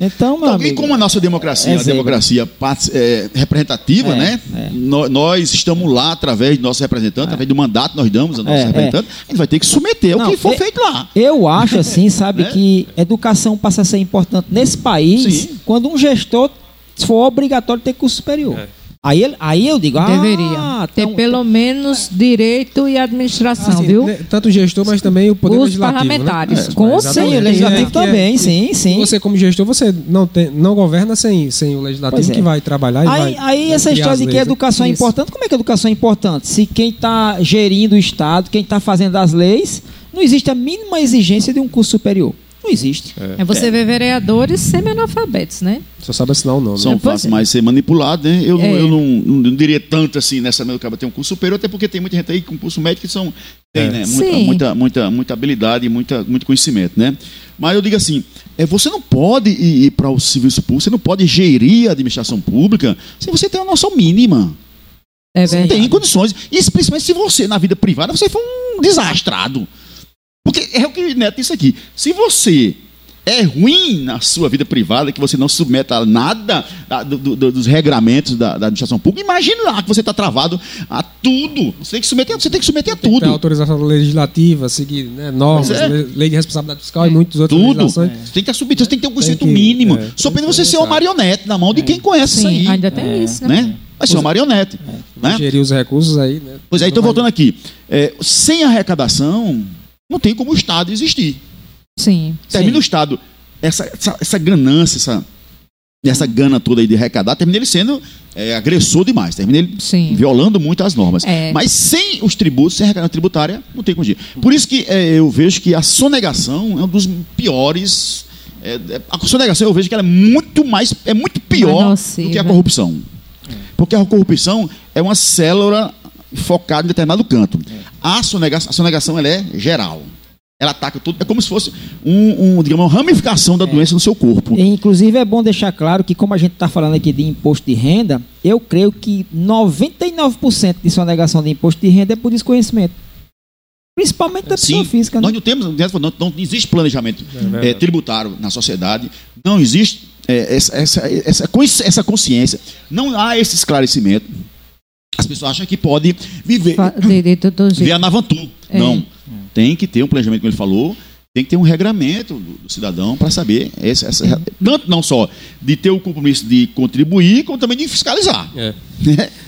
Então, meu Então, e amigo, como a nossa democracia é é uma democracia é, representativa, É, né? é. No- Nós estamos lá através de nossos representantes, através do mandato que nós damos aos nossos É, representantes, a gente vai ter que submeter ao Não, que for é- feito lá. Eu acho assim, sabe, Né? que educação passa a ser importante nesse país Sim. quando um gestor for obrigatório ter curso superior. É. Aí, ele- aí eu digo, ah, Deveria. Ter então- pelo menos direito e administração, Assim, viu? né, Tanto o gestor, mas também o poder Os legislativo. parlamentares, Né? com Exatamente. Sim, o certeza. legislativo Que é- também, que- sim, sim. Você, como gestor, você não, tem, não governa sem, sem o legislativo Pois é. que vai trabalhar e Aí, vai. aí essa criar história de que a né? educação é importante, como é que a educação é importante? Se quem está gerindo o Estado, quem está fazendo as leis, não existe a mínima exigência de um curso superior. Não existe. É você ver vereadores semi-analfabetos, né? Só sabe assinar o nome. São né? pois fáceis é. mais ser manipulado, né? Eu, não- É. eu não, não- não diria tanto assim nessa mesma acaba ter um curso superior, até porque tem muita gente aí com curso médico que são, tem, É. né? Muita, muita, muita, muita habilidade e muita, muito conhecimento, né? Mas eu digo assim, é, você não pode ir, ir para o serviço público, você não pode gerir a administração pública se você tem uma noção mínima. É Você não tem condições. Isso principalmente se você, na vida privada, você for um desastrado. Porque é o que Neto disse aqui. Se você é ruim na sua vida privada, que você não se submete a nada da- do- do- dos regramentos da, da administração pública, imagine lá que você está travado a tudo. Você tem que submeter, você tem que submeter a Tem que ter tudo. autorização legislativa, seguir né, normas, é. le- lei de responsabilidade fiscal e muitas outras Tudo. legislações. Você tem que estar submetido, você tem que ter um que- mínimo. é, Só tem pena você ser uma marionete na mão de quem conhece isso Sim, aí. ainda tem isso, né? Né? Vai ser uma marionete. Né? Gerir os recursos aí, né? Pois é, então voltando aqui. É, sem arrecadação, não tem como o Estado existir. Sim. Termina sim. o Estado, essa, essa, essa ganância, essa, essa gana toda aí de arrecadar, termina ele sendo é, agressor demais, termina ele Sim. violando muito as normas. É. Mas sem os tributos, sem arrecadação tributária, não tem como agir. Por isso que é, eu vejo que a sonegação é um dos piores. é, é, a sonegação eu vejo que ela é muito mais, é muito pior do que a corrupção. Porque a corrupção é uma célula focada em determinado canto. A sonegação, a sonegação ela é geral. Ela ataca tudo. É como se fosse um, um digamos, uma ramificação da é. doença no seu corpo. Inclusive, é bom deixar claro que, como a gente está falando aqui de imposto de renda, eu creio que 99% de sonegação de imposto de renda é por desconhecimento. Principalmente da pessoa Sim, física. Né? Nós não temos, não, não existe planejamento é, é, tributário na sociedade, não existe é, essa, essa, essa, essa consciência, não há esse esclarecimento. As pessoas acham que pode viver, viver a Navantu. É. Não. Tem que ter um planejamento, como ele falou, tem que ter um regramento do, do cidadão para saber esse, essa, é. tanto não só de ter o compromisso de contribuir, como também de fiscalizar. É.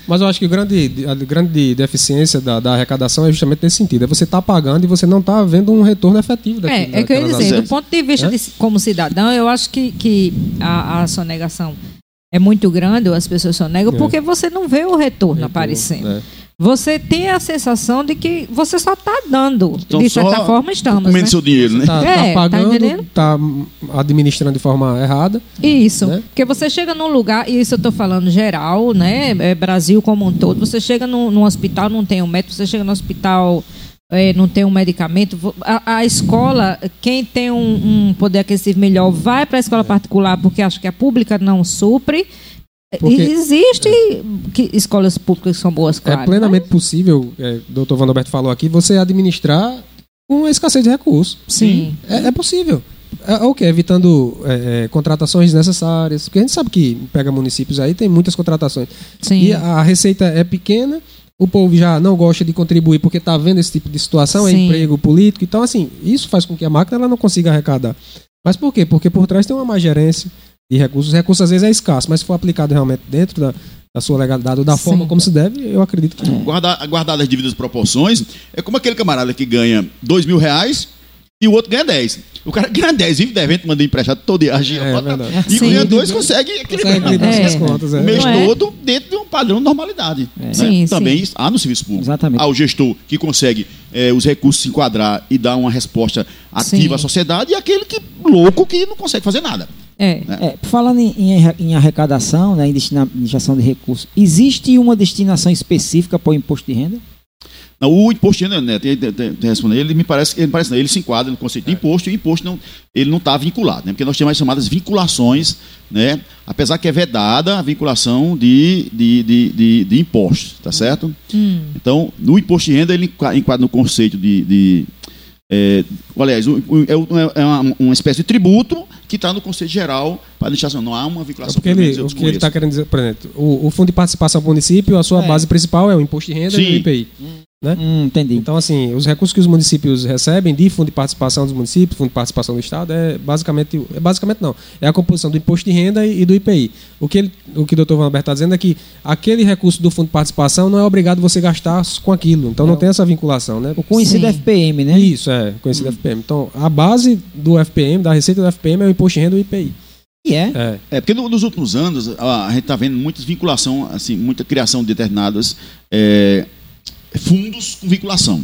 Mas eu acho que a grande, a grande deficiência da, da arrecadação é justamente nesse sentido. É você estar tá pagando e você não está vendo um retorno efetivo daquilo. É, é que eu ia dizer, do ponto de vista é? de, como cidadão, eu acho que, que a, a sonegação é muito grande, ou as pessoas sonegam, é. porque você não vê o retorno, retorno aparecendo. É você tem a sensação de que você só está dando. Então, de certa forma, estamos. Comendo né? seu dinheiro, né? Está tá é, tá pagando, está tá administrando de forma errada. Isso. Né? Porque você chega num lugar, e isso eu estou falando geral, né? É Brasil como um todo. Você chega num, num hospital, não tem um médico, você chega no hospital. É, não tem um medicamento. A, a escola, quem tem um, um poder aquisitivo melhor, vai para a escola particular porque acha que a pública não supre. Porque Existe é, que escolas públicas que são boas, é claro. É plenamente mas... possível, é, doutor Vanderberto falou aqui, você administrar com escassez de recursos. Sim. É, é possível. É, é o que? Evitando é, contratações desnecessárias. Porque a gente sabe que pega municípios aí, tem muitas contratações. Sim. E a receita é pequena, o povo já não gosta de contribuir porque está vendo esse tipo de situação, Sim. é emprego político. Então, assim, isso faz com que a máquina ela não consiga arrecadar. Mas por quê? Porque por trás tem uma má gerência, de recursos. recursos às vezes é escasso, mas se for aplicado realmente dentro da, da sua legalidade ou da Sim. forma como se deve, eu acredito que. Guardar, guardar as dívidas proporções, é como aquele camarada que ganha dois mil reais e o outro ganha 10. O cara ganha 10, vive devendo, manda emprestado todo dia. É, é e ganha 2, consegue equilibrar é. as contas. É. O mês é. todo dentro de um padrão de normalidade. É. Né? Sim, Também sim. há no serviço público. Exatamente. Há o gestor que consegue é, os recursos se enquadrar e dar uma resposta ativa sim. à sociedade e aquele que louco que não consegue fazer nada. É. Né? é falando em, em, arrecadação, né, em destinação de recursos, existe uma destinação específica para o imposto de renda? Não, o imposto de renda, né, tem, tem, tem, ele me parece, ele me parece, não, ele se enquadra no conceito de imposto e o imposto não, ele não está vinculado, né, porque nós temos as chamadas vinculações, né, apesar que é vedada a vinculação de, de, de, de, de impostos, tá certo? Hum. Então, no imposto de renda ele enquadra no conceito de, de é, aliás, é, é uma, uma, espécie de tributo que está no Conselho Geral para deixar assim, não há uma vinculação. É porque ele, o que ele está querendo dizer, por exemplo, o, o, Fundo de Participação do Município, a sua é. base principal é o Imposto de Renda Sim. e o IPI. Né? Hum, entendi. Então, assim, os recursos que os municípios recebem de fundo de participação dos municípios, fundo de participação do Estado, é basicamente, é basicamente não, é a composição do imposto de renda e, e do IPI. O que, ele, o que o doutor Van Alberto está dizendo é que aquele recurso do fundo de participação não é obrigado você gastar com aquilo. Então, é não tem essa vinculação. Né? O conhecido Sim. FPM, né? Isso, é, conhecido hum. FPM. Então, a base do FPM, da receita do FPM, é o imposto de renda e o IPI. E é? é? É, porque no, nos últimos anos a, a gente está vendo muitas vinculação, assim, muita criação de determinadas é, fundos com vinculação.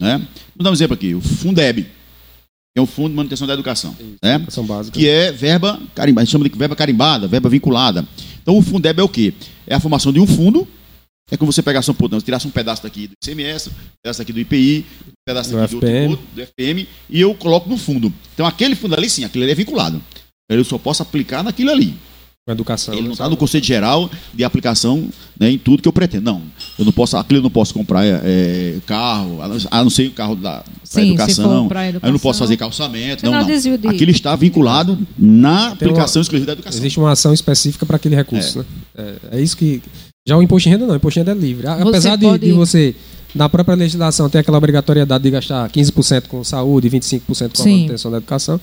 Né? Vou dar um exemplo aqui, o Fundeb, é o Fundo de Manutenção da Educação, Isso, né? educação básica. que é verba carimbada, a gente chama de verba carimbada, verba vinculada. Então o Fundeb é o quê? É a formação de um fundo, é como você pegasse um, não, tirasse um pedaço daqui do ICMS, um pedaço daqui do IPI, um pedaço do do, FPM. Outro, do FPM, e eu coloco no fundo. Então aquele fundo ali sim, aquele ali é vinculado. Eu só posso aplicar naquilo ali. Com educação. Ele não está no conceito geral de aplicação né, em tudo que eu pretendo. Não. Eu não posso, aquilo eu não posso comprar é, carro, a não ser o carro da Sim, educação. educação. Eu não posso fazer calçamento. Não, não. De... Aquilo está vinculado na aplicação uma, exclusiva da educação. Existe uma ação específica para aquele recurso. É. Né? É, é, isso que. Já o imposto de renda não, o imposto de renda é livre. Apesar de, de você na própria legislação ter aquela obrigatoriedade de gastar 15% com saúde e 25% com a manutenção da educação.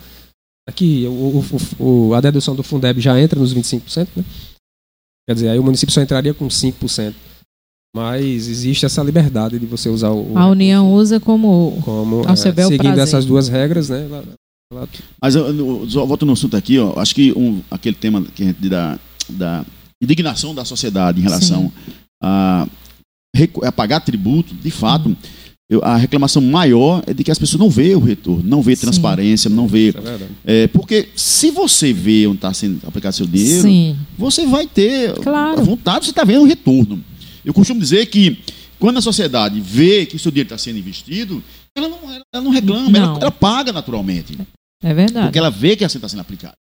Aqui, o, o, o, a dedução do Fundeb já entra nos 25%, né? Quer dizer, aí o município só entraria com 5%. Mas existe essa liberdade de você usar o. A União usa como. como é, seguindo prazer. essas duas regras, né? Ela, ela... Mas eu, eu, eu, volto no assunto aqui, ó, acho que um, aquele tema que a gente da, da indignação da sociedade em relação a, a, pagar tributo, de fato. Uhum eu, a reclamação maior é de que as pessoas não veem o retorno, não vê transparência, não vê. É, é porque se você vê onde está sendo aplicado seu dinheiro, Sim. você vai ter claro. a vontade, você está vendo o retorno. Eu costumo dizer que quando a sociedade vê que o seu dinheiro está sendo investido, ela não, ela não reclama, não. Ela, ela, paga naturalmente. É verdade. Porque ela vê que a ação está sendo aplicada.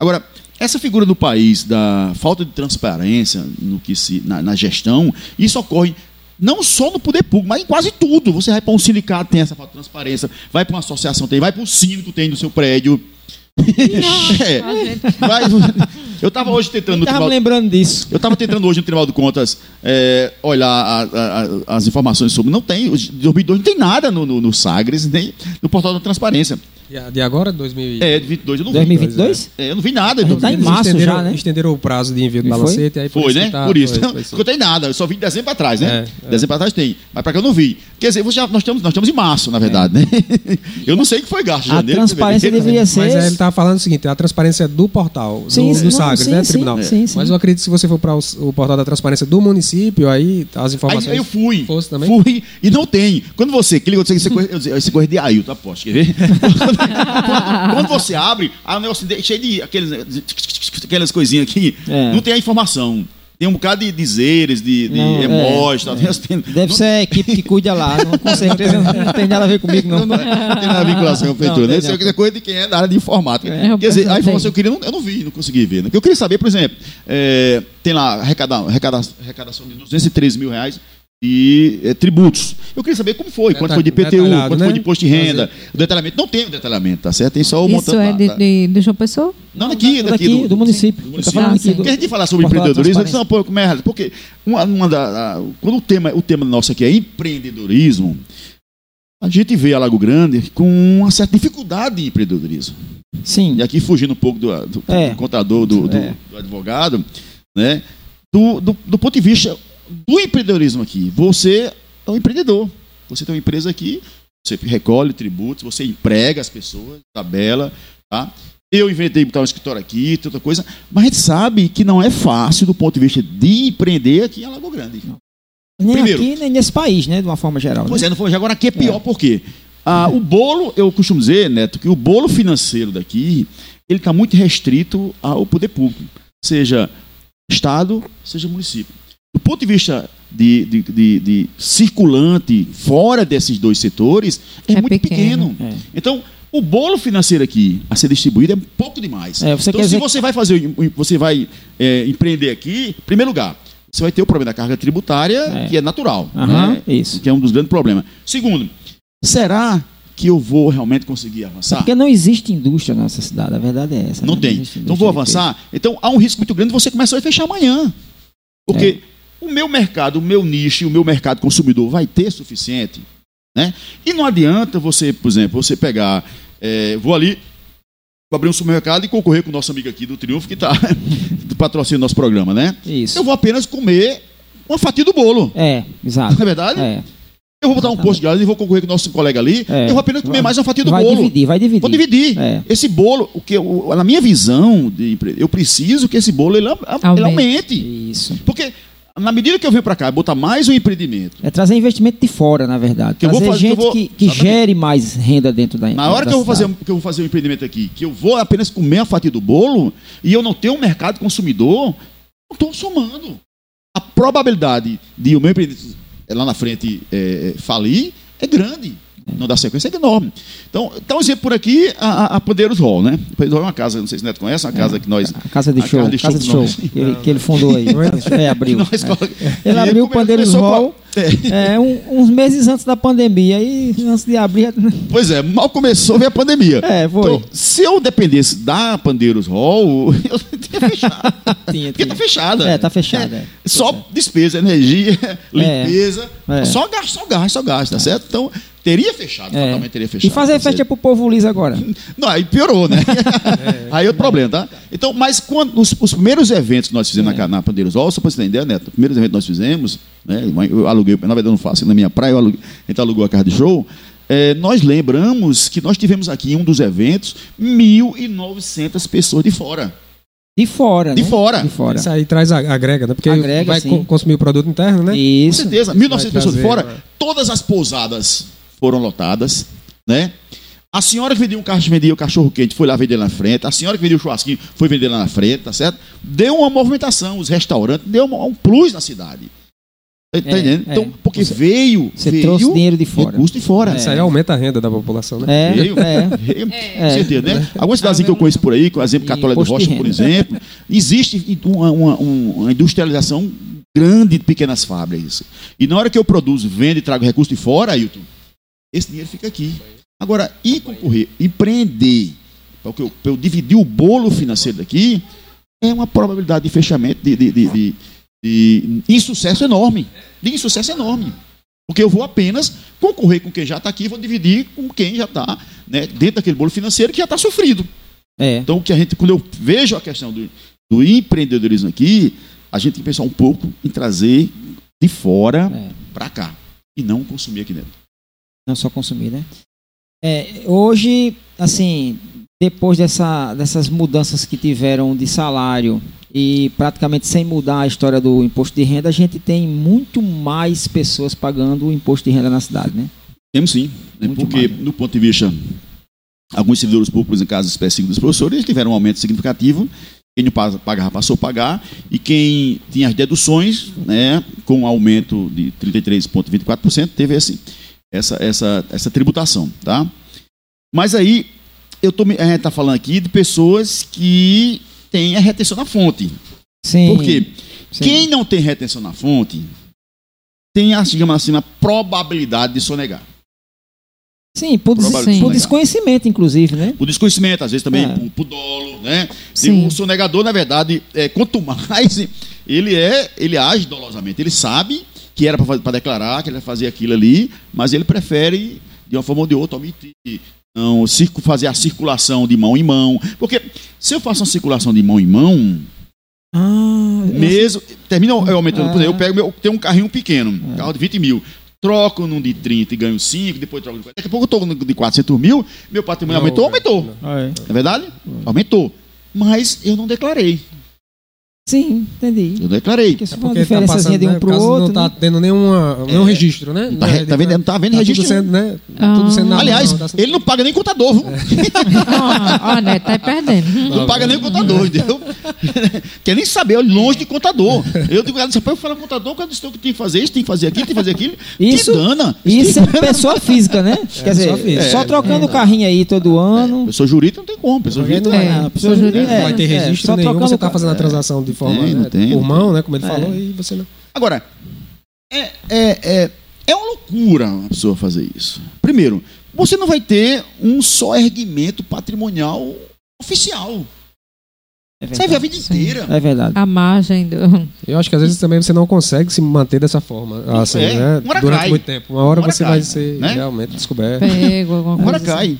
Agora, essa figura do país da falta de transparência no que se, na, na gestão, isso ocorre não só no poder público, mas em quase tudo. Você vai para um sindicato, tem essa falta de transparência, vai para uma associação, tem, vai para o síndico, tem no seu prédio. é, vai, eu estava hoje tentando. Estava lembrando disso. Eu estava tentando hoje no Tribunal de Contas é, olhar a, a, as informações sobre. Não tem, de 2002 não tem nada no, no, no Sagres, nem no portal da transparência. De agora, 2000... É, de 22 eu não 2022? vi. É, eu não vi nada. Está em março já, né? Estenderam o prazo de envio do balancete. Aí foi, né? Tá, por isso. Foi, foi, não tem nada. Eu só vi de dezembro para trás, né? É, dezembro para trás tem. Mas para que eu não vi. Quer dizer, já, nós, estamos, nós estamos em março, na verdade, né? eu não sei o que foi gasto. A janeiro, transparência deveria ser... Mas ele estava falando o seguinte, a transparência do portal, sim, do, do Sagres, sim, né? Sim, tribunal. Sim, sim. Mas eu acredito que se você for para o, o, portal da transparência do município, aí as informações... Aí, eu fui. Fosse também? Fui. E não tem. Quando você clica, você, você, esse coisa de Ailton, aposto. Quer ver? Quando você abre, há um negócio cheio de aqueles, aquelas coisinhas aqui, é. não tem a informação. Tem um bocado de dizeres, de, de não, emojis. É, é. Deve não... ser a equipe que cuida lá. Não, com certeza não tem nada a ver comigo, não. Não, não, não tem nada a vinculação com a prefeitura. Deve ser coisa de quem é da área de informática. É, Quer dizer, a informação que eu queria, eu não vi, não consegui ver. Né? Eu queria saber, por exemplo, é, tem lá arrecadação, arrecadação de 213 mil reais e é, tributos. Eu queria saber como foi, quanto foi de IPTU, quanto né? foi de imposto de renda, o detalhamento. Não tem o detalhamento, tá certo? Tem só o montante. Isso é de, tá? de, de João Pessoa? Não, daqui, daqui, daqui do, do, município. Do município. Tá aqui, do, Quer a gente falar sobre empreendedorismo? Não, pô, como é errado. Porque uma, uma da, a, quando o tema, o tema nosso aqui é empreendedorismo, a gente vê a Lago Grande com uma certa dificuldade em empreendedorismo. Sim. E aqui fugindo um pouco do, do, é. do contador, do, é. do, advogado, né? Do, do, do ponto de vista do empreendedorismo aqui. Você é um empreendedor. Você tem uma empresa aqui, você recolhe tributos, você emprega as pessoas, tabela, tá? Eu inventei botar um escritório aqui, outra coisa, mas a gente sabe que não é fácil do ponto de vista de empreender aqui em Alagoa Grande. Nem Primeiro, aqui, nem nesse país, né? De uma forma geral. Pois né? é, não foi, agora aqui é pior, é. por quê? Ah, o bolo, eu costumo dizer, Neto, que o bolo financeiro daqui, ele está muito restrito ao poder público, seja Estado, seja município. Do ponto de vista de, de, de, de circulante fora desses dois setores, é, é muito pequeno. pequeno. É. Então, o bolo financeiro aqui a ser distribuído é pouco demais. É, então, se você vai fazer, você vai é, empreender aqui, em primeiro lugar, você vai ter o problema da carga tributária, é. que é natural. Uhum, né? Isso. Que é um dos grandes problemas. Segundo, será que eu vou realmente conseguir avançar? Porque não existe indústria na nossa cidade, a verdade é essa. Não, não tem. Então vou avançar. Então há um risco muito grande de você começar a fechar amanhã. Porque é o meu mercado, o meu nicho, o meu mercado consumidor vai ter suficiente? Né? E não adianta você, por exemplo, você pegar, é, vou ali, vou abrir um supermercado e concorrer com o nosso amigo aqui do Triunfo, que está patrocinando nosso programa, né? Isso. Eu vou apenas comer uma fatia do bolo. É, exato. Não é verdade? É. Eu vou botar um posto de gás e vou concorrer com o nosso colega ali. É. Eu vou apenas comer mais uma fatia do vai bolo. Vai dividir, vai dividir. Vou dividir. É. Esse bolo, o que eu, na minha visão, de, eu preciso que esse bolo ele, aumente. Ele aumente. Isso. Porque na medida que eu venho para cá, botar mais um empreendimento. É trazer investimento de fora, na verdade. Que trazer fazer, gente que, vou, que, que gere mais renda dentro da Na hora que eu, vou fazer, que eu vou fazer um empreendimento aqui, que eu vou apenas comer a fatia do bolo e eu não tenho um mercado consumidor, não estou somando. A probabilidade de o meu empreendimento lá na frente é, falir é grande não dá sequência, é enorme. Então, então exemplo por aqui, a, a Pandeiros Hall, né? Pandeiros Hall é uma casa, não sei se o Neto conhece, uma casa é, que nós... A casa de show, casa de show, casa de show que, ele, que, ele, fundou aí. é, abriu. Nós, é. Ele abriu o Pandeiros Hall é, um, uns meses antes da pandemia, e antes de abrir... Pois é, mal começou, veio a pandemia. É, foi. Então, se eu dependesse da Pandeiros Hall, eu tinha fechado. tinha, Porque tá fechada. É, tá fechada. É. Só despesa, energia, limpeza, só gasto, só gasto, só gasto, tá certo? Então teria fechado, é. fatalmente teria fechado. E fazer festa pro povo liso agora? Não, aí piorou, né? É, aí é outro problema, tá? Então, mas quando os, os primeiros eventos que nós fizemos é. na, na Pandeiros Hall, só para você entender, Neto, os primeiros eventos que nós fizemos, né, eu aluguei, na verdade eu não faço, na minha praia, eu aluguei, a gente alugou a casa de show, é, nós lembramos que nós tivemos aqui em um dos eventos 1.900 pessoas de fora. De fora, De né? fora. De fora. Isso aí traz agrega, né? Porque agrega, vai sim. consumir o produto interno, né? Isso. Com certeza. 1.900 pessoas de fora. Todas as pousadas foram lotadas, né? A senhora que vendia um cachorro, vendia o cachorro quente, foi lá vender na frente. A senhora que vendia o churrasquinho, foi vender lá na frente, tá certo? Deu uma movimentação, os restaurantes, deu um plus na cidade. Tá, tá entendendo? é. Então, porque veio, Você veio trouxe dinheiro de fora. recurso de fora. Isso aí aumenta a renda da população, né? É, Veio. é. Veio, É. Com certeza, né? Algumas cidades que eu conheço por aí, com o exemplo Catolé do Rocha, por exemplo, existe uma, uma- uma industrialização grande de pequenas fábricas. E na hora que eu produzo, vendo e trago recurso de fora, Ailton, esse dinheiro fica aqui. Agora, ir concorrer, empreender, para eu, pra eu dividir o bolo financeiro daqui, é uma probabilidade de fechamento, de, de, de, de- de insucesso enorme. De insucesso enorme. Porque eu vou apenas concorrer com quem já está aqui vou dividir com quem já está né, dentro daquele bolo financeiro que já está sofrido. É. Então, o que a gente, quando eu vejo a questão do, do empreendedorismo aqui, a gente tem que pensar um pouco em trazer de fora É. para cá e não consumir aqui dentro. Não só consumir, né? É, hoje, assim, depois dessa, dessas mudanças que tiveram de salário e praticamente sem mudar a história do imposto de renda, a gente tem muito mais pessoas pagando o imposto de renda na cidade, né? Temos sim, né, porque mais, né? no ponto de vista, alguns servidores públicos, em casos específicos dos professores, eles tiveram um aumento significativo. Quem não pa- pagava passou a pagar e quem tinha as deduções, né, com um aumento de 33,24%, teve esse, essa, essa, essa tributação, tá? Mas aí eu tô, a gente está falando aqui de pessoas que têm a retenção na fonte. Sim. Por quê? sim. Quem não tem retenção na fonte tem, a, digamos assim, a probabilidade de sonegar. Sim, por, des- por desconhecimento, inclusive, né? O desconhecimento, às vezes também É. por, por dolo, né? Sim. O sonegador, na verdade, é, quanto mais ele é, ele age dolosamente. Ele sabe que era para declarar, que ele vai fazer aquilo ali, mas ele prefere, de uma forma ou de outra, omitir. Não, fazer a circulação de mão em mão. Porque se eu faço uma circulação de mão em mão, Ah, mesmo. Termina eu aumentando. Ah. Por exemplo, eu pego meu. Tem um carrinho pequeno, um carro de 20 mil. Troco num de 30 e ganho 5, depois troco de 40. Daqui a pouco eu tô no de 400 mil, meu patrimônio Não, aumentou, é. aumentou. Ah, é. É verdade? Aumentou. Mas eu não declarei. Sim, entendi. Eu declarei. Porque se for uma Porque tá diferençazinha passando, de um né, pro caso outro. não tá né? tendo nenhuma, nenhum registro, né? Tá, re- tá vendo, não tá vendo Tá registro. tudo sendo, né? Ah. Tudo sendo na Aliás, mão, tá sendo- ele não paga nem contador, viu? Ah, Ó, né? Tá aí perdendo. Não paga nem contador, entendeu? Quer nem saber, olha, longe de contador. Eu digo, "Ah, eu falo contador, o cara disse que tem que fazer isso, tem que fazer aquilo, tem que fazer aquilo. Isso- que dana. Isso é pessoa física, né? Quer dizer, só É, trocando o carrinho aí todo ano. Pessoa jurídica não tem como. Pessoa jurídica não É, Ah, pessoa jurídica é, Não vai ter é, registro só nenhum, trocando você o tá ca- fazendo a transação de forma Tem, né, tem, por não mão, né? Como ele É. falou, e você não. Agora, é, é, é, é uma loucura uma pessoa fazer isso. Primeiro, você não vai ter um só erguimento patrimonial oficial. É Você vai ver a verdade. vida Sim. inteira. É verdade. A margem do. Eu acho que às vezes também você não consegue se manter dessa forma, assim, É, né? uma hora Durante cai. muito tempo. Uma hora Uma hora você cai, vai ser né? realmente descoberto. Pego, alguma coisa. Agora assim.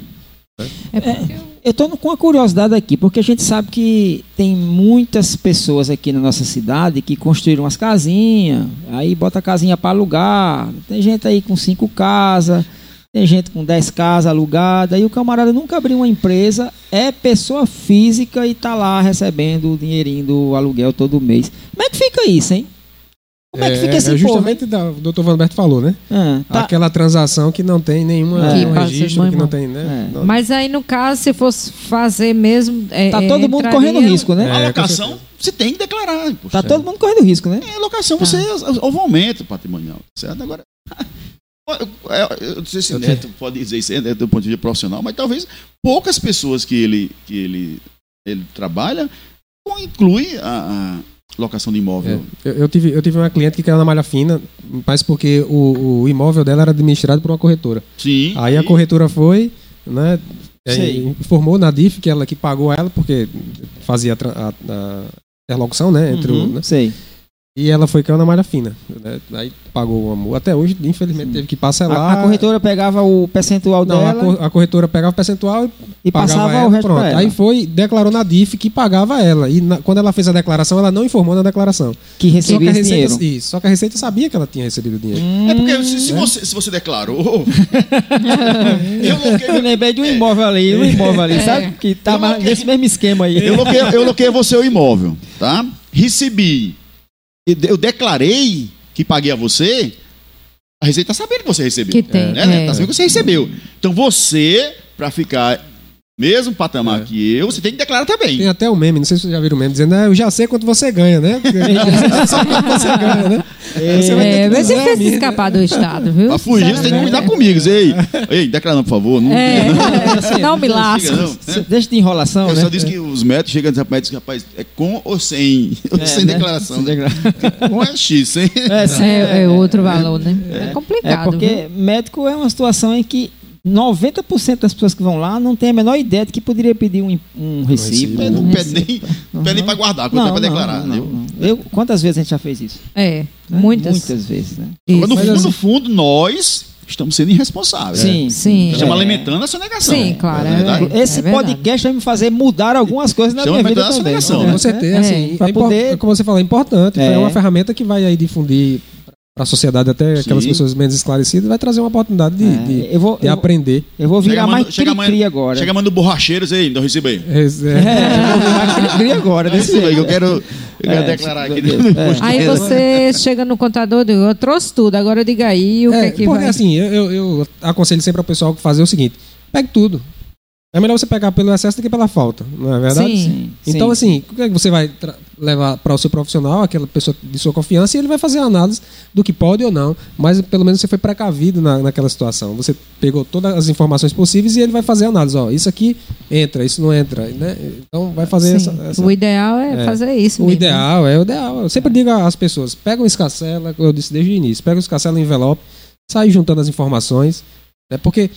Cai. É porque eu- estou com uma curiosidade aqui, porque a gente sabe que tem muitas pessoas aqui na nossa cidade que construíram umas casinhas, aí bota a casinha para alugar. Tem gente aí com cinco casas, tem gente com dez casas alugadas, e o camarada nunca abriu uma empresa, é pessoa física e tá lá recebendo o dinheirinho do aluguel todo mês. Como é que fica isso, hein? Como é, que fica esse é justamente da, o doutor Vanberto falou, né? Ah, tá- Aquela transação que não tem nenhuma, É. passa registro, que não em tem, né? É. Mas aí, no caso, se fosse fazer mesmo. é, tá é, todo mundo correndo risco, né? É, a locação, você tem que declarar. imposto. Tá todo mundo correndo risco, né? É, a locação, você houve um aumento patrimonial, certo? Agora, eu, não sei se Eu Neto pode dizer isso né, do ponto de vista profissional, mas talvez poucas pessoas que ele, que ele, ele trabalha inclui a, a locação de imóvel. É, eu, eu tive, eu tive uma cliente que caiu na malha fina, mas porque o, o imóvel dela era administrado por uma corretora. Sim. Aí a corretora foi, né? é, Sei. informou na DIF que ela que pagou ela, porque fazia a, a- a interlocução, né? Entre o, Uhum, né, Sei. E ela foi caiu na malha fina. Né, aí pagou uma multa. Até hoje, infelizmente, teve que parcelar. A, a corretora pegava o percentual Não, a, dela cor- a corretora pegava o percentual e e passava ela, o resto pronto. Aí foi, declarou na DIF que pagava ela. E na- quando ela fez a declaração, ela não informou na declaração. que Só que, recebia a esse dinheiro. Receita, isso, só que a Receita sabia que ela tinha recebido o dinheiro. É porque se, se Né? você, se você declarou. eu Eu loquei, lembrei de um imóvel ali, um imóvel ali, sabe? Que tá Eu loquei- nesse mesmo esquema aí. eu loquei, eu loquei você o imóvel, tá? Recebi. Eu declarei que paguei a você. A Receita tá sabendo que você recebeu. Que tem. né, né? é. Tá sabendo que você recebeu. Então você, para ficar mesmo patamar que eu, você tem que declarar também. Tem até o meme, não sei se vocês já viram o meme, dizendo, ah, eu já sei quanto você ganha, né? Sei quanto você ganha, né? Você vai ter É, mas você a fez minha, escapar do Estado, viu? Pra fugir, você tem que cuidar comigo. Dizer, Ei, ei, declarando, por favor. Não, É, assim, não me não. Cê- Deixa de enrolação, Eu né? só disse que os médicos chegam e dizem, rapaz, rapaz, é com ou sem? Ou É, sem né? declaração. Sem né? declaração. Com é X, sem. É, É, é outro valor, né? É, É complicado. porque viu? médico é uma situação em que 90% das pessoas que vão lá não tem a menor ideia de que poderia pedir um, um recibo. É, não pede nem, recibo. não pede nem pra guardar, quando é pra declarar. não, não. Eu, quantas vezes a gente já fez isso? É, né? muitas. Muitas vezes, né? Mas no Mas fundo, assim- no fundo, nós estamos sendo irresponsáveis. Sim, Sim. Estamos É. alimentando a sonegação. Sim, claro, Não é verdade. Esse É podcast vai me fazer mudar algumas coisas na Chama minha vida também. sonegação, né? Com certeza, É, assim, é impor- poder como você falou, é importante, É. é uma ferramenta que vai aí difundir para a sociedade, até aquelas Sim. pessoas menos esclarecidas, vai trazer uma oportunidade de, É, de- eu vou, de eu, aprender. eu vou virar mais cri-cri agora. Chega mandando borracheiros aí, então receba aí. É, É, eu vou virar cri-cri agora, desse que eu jeito. quero, eu quero É, declarar aqui. no Deus, é. Aí você chega no contador e diz, eu trouxe tudo, agora diga aí o que é que porque vai. assim, eu, eu- aconselho sempre ao pessoal fazer o seguinte: pegue tudo. É melhor você pegar pelo excesso do que pela falta, não é verdade? Sim. Sim, Então, sim. assim, o que é que você vai levar para o seu profissional, aquela pessoa de sua confiança, e ele vai fazer a análise do que pode ou não. Mas pelo menos você foi precavido na, naquela situação. Você pegou todas as informações possíveis e ele vai fazer a análise. Ó, isso aqui entra, isso não entra. Né? Então vai fazer essa, essa- O ideal é, É. fazer isso. O mesmo. ideal, é o ideal. Eu sempre digo às pessoas: pega um escacela, como eu disse desde o início, pega um escacela em envelope, sai juntando as informações. Né? Porque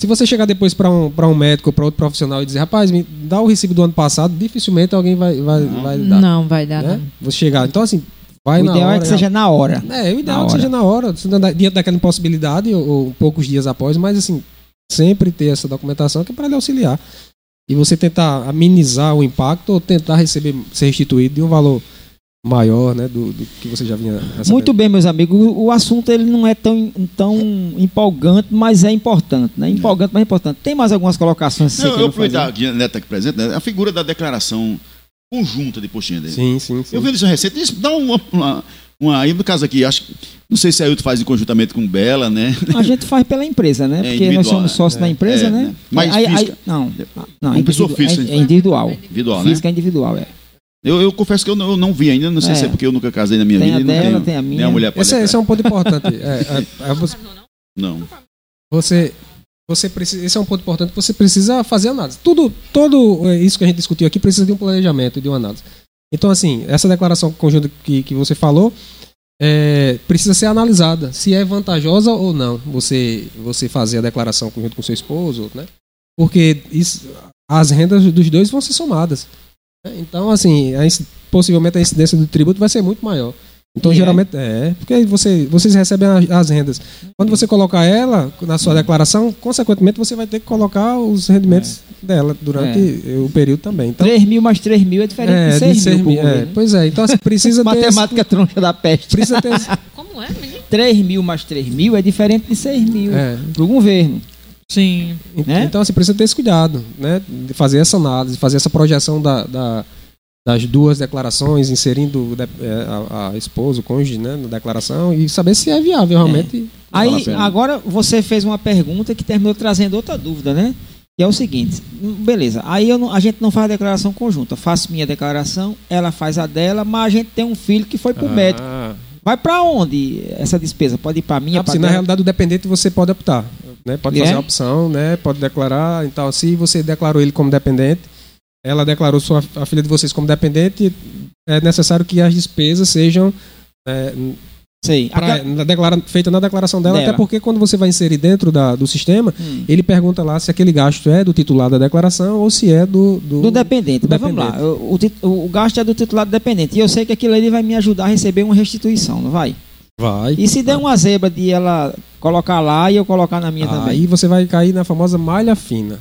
se você chegar depois para um, pra um médico ou para outro profissional e dizer, rapaz, me dá o recibo do ano passado, dificilmente alguém vai, vai, vai dar. Não vai dar, né? não. Você chegar. Então, assim, vai o na ideal hora. é que seja na hora. É, o ideal na é que hora. seja na hora, não diante daquela impossibilidade ou, ou poucos dias após, mas assim, sempre ter essa documentação que é para lhe auxiliar. E você tentar amenizar o impacto ou tentar receber, ser restituído de um valor maior, né, do, do que você já vinha recebendo. Muito bem, meus amigos. O, assunto ele não é tão, tão empolgante, mas é importante, né? Empolgante, mas é importante. Tem mais algumas colocações que Não, você eu aproveitar a Neto aqui presente, né, a figura da declaração conjunta de postinha dele. Sim, sim, sim. Eu vi isso recente, isso dá uma, uma, uma. Aí no caso aqui, acho que. Não sei se a Ailton faz em conjuntamente com Bela, né? A gente faz pela empresa, né? É Porque nós somos né? sócios da empresa, É, né? né? Mas Aí- aí- física- não, não, Uma pessoa física, É, é individual. Individual, né? Física é individual, é. Eu, eu confesso que eu não, eu não vi ainda, não sei É. se é porque eu nunca casei na minha Tem vida. a e não dela, tenho tem a Nem minha. a mulher Esse, é- esse é um ponto importante. É, é, é você, Não. você, você precisa, esse é um ponto importante. Você precisa fazer análise. Tudo, todo é, isso que a gente discutiu aqui precisa de um planejamento, de uma análise. Então, assim, essa declaração conjunta que, que você falou é, precisa ser analisada se é vantajosa ou não você você fazer a declaração conjunto com seu esposo, né? Porque isso, as rendas dos dois vão ser somadas. Né? Então, assim, a possivelmente a incidência do tributo vai ser muito maior. Então, E é? geralmente, é, porque você, vocês recebem as, as rendas. Quando você colocar ela na sua declaração, consequentemente você vai ter que colocar os rendimentos dela durante o período também. Então, 3 mil mais 3 mil é diferente é, de de 6 seis mil. por mil, é, governo. pois é, então assim, precisa ter. esse- Matemática troncha da peste. Precisa ter. esse- Como é, menino? 3 mil mais 3 mil é diferente de 6 mil é. para o governo. Sim. Né? Então, assim, precisa ter esse cuidado, né? De fazer essa análise, fazer essa projeção da, da- das duas declarações, inserindo é, a, a esposa, o cônjuge, né, na declaração e saber se é viável realmente. Vale Aí, agora você fez uma pergunta que terminou trazendo outra dúvida, né? Que é o seguinte, beleza, aí eu não- a gente não faz a declaração conjunta, faço minha declaração, ela faz a dela, mas a gente tem um filho que foi pro médico. Ah, Vai para onde essa despesa? Pode ir para minha, Ah, assim, na realidade, o dependente você pode optar. Né? Pode fazer é? a opção, né? pode declarar. Então, se você declarou ele como dependente, ela declarou sua, a filha de vocês como dependente, é necessário que as despesas sejam é, Sei. pra, na declara, feitas na declaração dela, Dela. até porque quando você vai inserir dentro da, do sistema, Hum. ele pergunta lá se aquele gasto é do titular da declaração ou se é do. Do, Do dependente, do mas vamos lá. dependente. O, o- o gasto é do titular do dependente. E eu sei que aquilo ali vai me ajudar a receber uma restituição, não vai? Vai. E se der uma zebra de ela colocar lá e eu colocar na minha também? Aí você vai cair na famosa malha fina.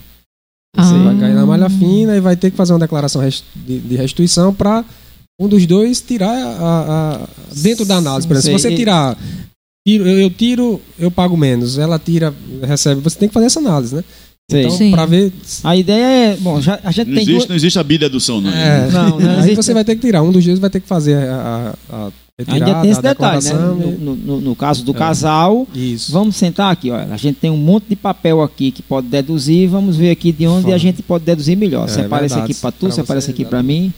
Ah. Você vai cair na malha fina e vai ter que fazer uma declaração de, restituição para um dos dois tirar a, a- dentro da análise. Por exemplo, se você tirar, eu, eu tiro, eu pago menos, ela tira, recebe, você tem que fazer essa análise, né? Então, Sim. para ver. A ideia é. Bom, já, a gente Não tem existe, duas. não existe a bidedução, não. É, Não, não aí existe- você vai ter que tirar. Um dos dias vai ter que fazer a, a, a retirada, Ainda tem esse a detalhe, né? declaração No, no- no- no caso do É. casal, Isso. vamos sentar aqui, olha. A gente tem um monte de papel aqui que pode deduzir. Vamos ver aqui de onde Fala. a gente pode deduzir melhor. É, separa esse verdade. aqui para tu, Pra separa você, aqui exato. para mim.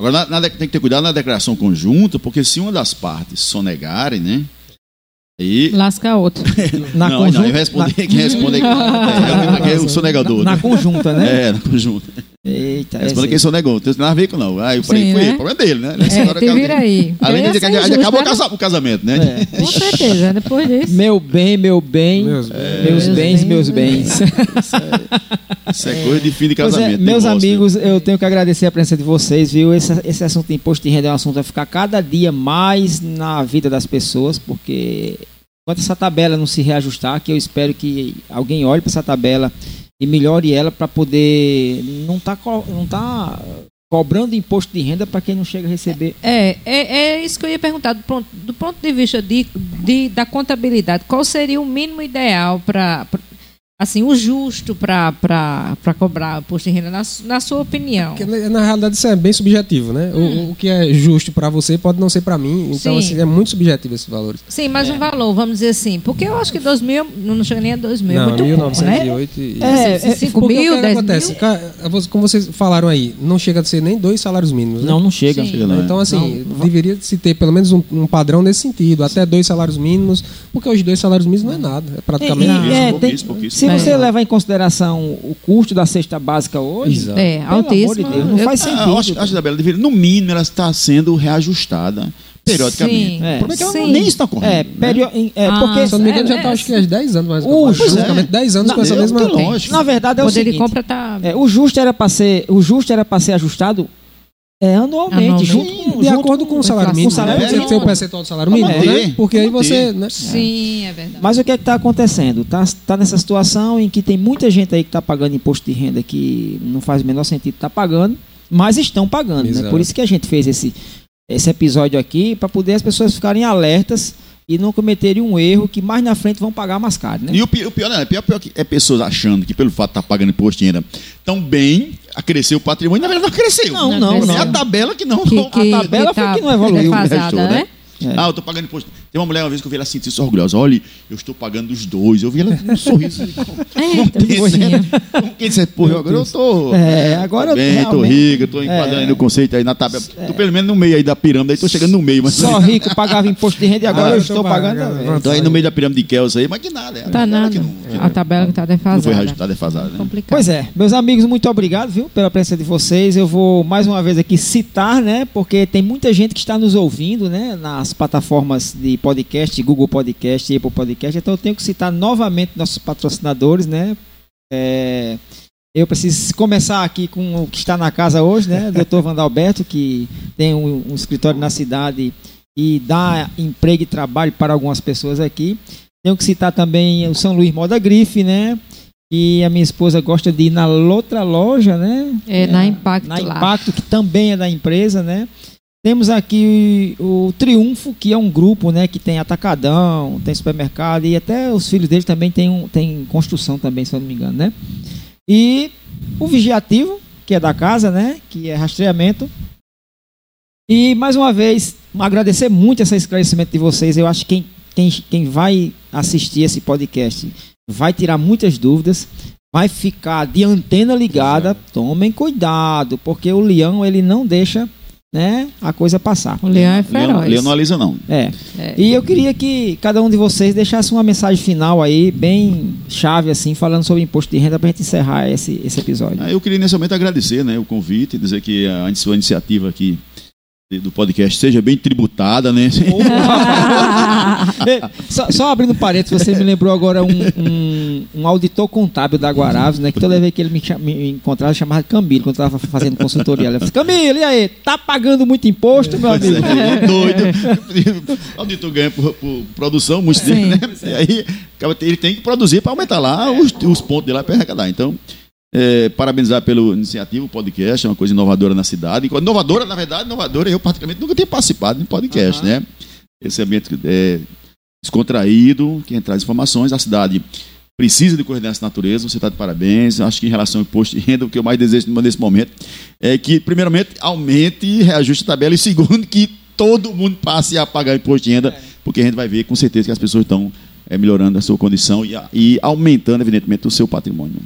Agora, na- na de- tem que ter cuidado na declaração conjunta, porque se uma das partes sonegarem, né? Aí. Lasca outro. Na não, não, conjunta, eu respondi, quem responde é, é, é, é o sonegador. na, na né? conjunta, né? É, na conjunta. Eita, Responde esse- quem sonegou. Não tem nada a ver com não. Aí eu falei, Sim, foi né? ele, problema é dele, né? Nessa É, hora te que- vira aí. Além de dizer que injusto, acabou o né? casa- o casamento, né? É. Com certeza, depois disso. Meu bem, meu bem. Meus- Meus, Meus bens, bens, meus bens. Isso é coisa de fim de é, casamento. meus divórcio. amigos, eu tenho que agradecer a presença de vocês, viu? Esse, esse assunto de imposto de renda é um assunto a ficar cada dia mais na vida das pessoas, porque enquanto essa tabela não se reajustar, que eu espero que alguém olhe para essa tabela e melhore ela para poder não tá não tá cobrando imposto de renda para quem não chega a receber. É, é, é isso que eu ia perguntar. Do ponto, do ponto de vista de, de- da contabilidade, qual seria o mínimo ideal para. Assim, o justo para cobrar imposto de renda, na, na sua opinião? Porque, na, realidade isso é bem subjetivo, né? O- O, que é justo para você pode não ser para mim. Então, Sim. assim, é muito subjetivo esses valores. Sim, mas um valor, vamos dizer assim. Porque eu acho que 2 mil, não chega nem a 2 mil. é não, muito pouco, né? 1908 e... É, é, 5 Porque mil, o que 10 acontece? mil. Como vocês falaram aí, não chega a ser nem dois salários mínimos. né? Não, não chega. Sim. É. Então, assim, Não, deveria se ter pelo menos um, um padrão nesse sentido, até dois salários mínimos, porque os dois salários mínimos não é nada, é praticamente E- e- isso. é, pouquíssimo. Se É. você levar em consideração o custo da cesta básica hoje, Exato. É, pelo amor de altíssimo. Deus, não Eu- faz Ah, sentido. eu acho, acho que a tabela deveria, no mínimo, ela está sendo reajustada periodicamente. Sim. É. O problema é que ela Sim. não- nem está É, correndo. né? perio- em- é, Ah, porque Se eu não me engano, É, já é, está acho que há 10 anos mais O- pois é. basicamente 10 anos Não, com essa mesma. lógico. na verdade é O o poder de seguinte, compra tá. é, o justo era para ser, o justo era para ser ajustado é, anualmente, Anualmente. junto com, De junto acordo com o salário com mínimo, salário né? é, Tem o percentual do salário mínimo, né? Porque aí você. né? Sim, é verdade. Mas o que é que está acontecendo? Está tá nessa situação em que tem muita gente aí que está pagando imposto de renda que não faz o menor sentido estar pagando, mas estão pagando. Né? Por isso que a gente fez esse, esse episódio aqui, para poder as pessoas ficarem alertas e não cometerem um erro que mais na frente vão pagar mais caro. Né? E o pi- o pior, né? o pior, pior que é pessoas achando que pelo fato de estar pagando imposto de renda tão bem, a crescer o patrimônio, na verdade não cresceu. Não, Não não. É a tabela que não. Que- que- a tabela foi tá que não evoluiu, defasada, restou, né? É. Ah, eu tô pagando imposto. Tem uma mulher uma vez que eu vi ela sentir se orgulhosa. Olha, eu estou pagando os dois. Eu vi ela com um sorriso. Como quem disse, porra, agora eu tô. É, agora bem, tô realmente- rico, tô enquadrando aí no conceito aí na tabela. Tô pelo menos no meio aí da pirâmide, aí tô chegando no meio, mas. Só rico pagava imposto de renda e agora Ah, eu eu estou pagando. Tô aí no meio da pirâmide de Kelso aí, mas que nada. É a Tá tabela nada. que não, A tabela que tá não foi defasada. reajustada, defasada. Né? Complicado. Pois é, meus amigos, muito obrigado, viu, pela presença de vocês. Eu vou mais uma vez aqui citar, né, porque tem muita gente que está nos ouvindo, né, nas plataformas de podcast, Google Podcast Apple Podcast. Então eu tenho que citar novamente nossos patrocinadores, né. É, eu preciso começar aqui com o que está na casa hoje, né, Dr. Vandalberto, que tem um, um escritório na cidade e dá emprego e trabalho para algumas pessoas aqui. Tenho que citar também o São Luís Moda Grife, né? E a minha esposa gosta de ir na outra loja, né? É, na Impacto Na lá. Impacto, que também é da empresa, né? Temos aqui o Triunfo, que é um grupo, né? Que tem atacadão, tem supermercado e até os filhos dele também tem, um, tem construção também, se eu não me engano, né? E o Vigiativo, que é da casa, né? Que é rastreamento. E mais uma vez, agradecer muito esse esclarecimento de vocês. Eu acho que quem, quem, quem vai assistir esse podcast vai tirar muitas dúvidas, vai ficar de antena ligada. Tomem cuidado, porque o leão ele não deixa né, a coisa passar. O leão é Leão, feroz. Leão não alisa, não. É. É. E eu queria que cada um de vocês deixasse uma mensagem final aí, bem chave, assim, falando sobre imposto de renda para a gente encerrar esse, esse episódio. Ah, Eu queria nesse momento agradecer né, o convite, dizer que a sua iniciativa aqui do podcast seja bem tributada, né? É, só, só abrindo parênteses, você me lembrou agora um, um, um auditor contábil da Guaraves, né? Que toda vez que ele me, me encontrava, chamava de Camilo, quando eu estava fazendo consultoria. Ele falou, Camilo, e aí? Tá pagando muito imposto, meu amigo? é, doido. O auditor ganha por, por produção, muito tempo, né? E aí ele tem que produzir para aumentar lá os, os pontos dele lá para arrecadar. Então, é, parabenizar pela iniciativa, o podcast, é uma coisa inovadora na cidade. Inovadora, na verdade, inovadora, eu particularmente nunca tinha participado de podcast, Aham. né? Esse ambiente é, descontraído, quem traz informações, a cidade precisa de dessa natureza, você está de parabéns. Acho que em relação ao imposto de renda, o que eu mais desejo nesse momento é que, primeiramente, aumente e reajuste a tabela, e segundo, que todo mundo passe a pagar imposto de renda, porque a gente vai ver com certeza que as pessoas estão é, melhorando a sua condição e, e aumentando, evidentemente, o seu patrimônio.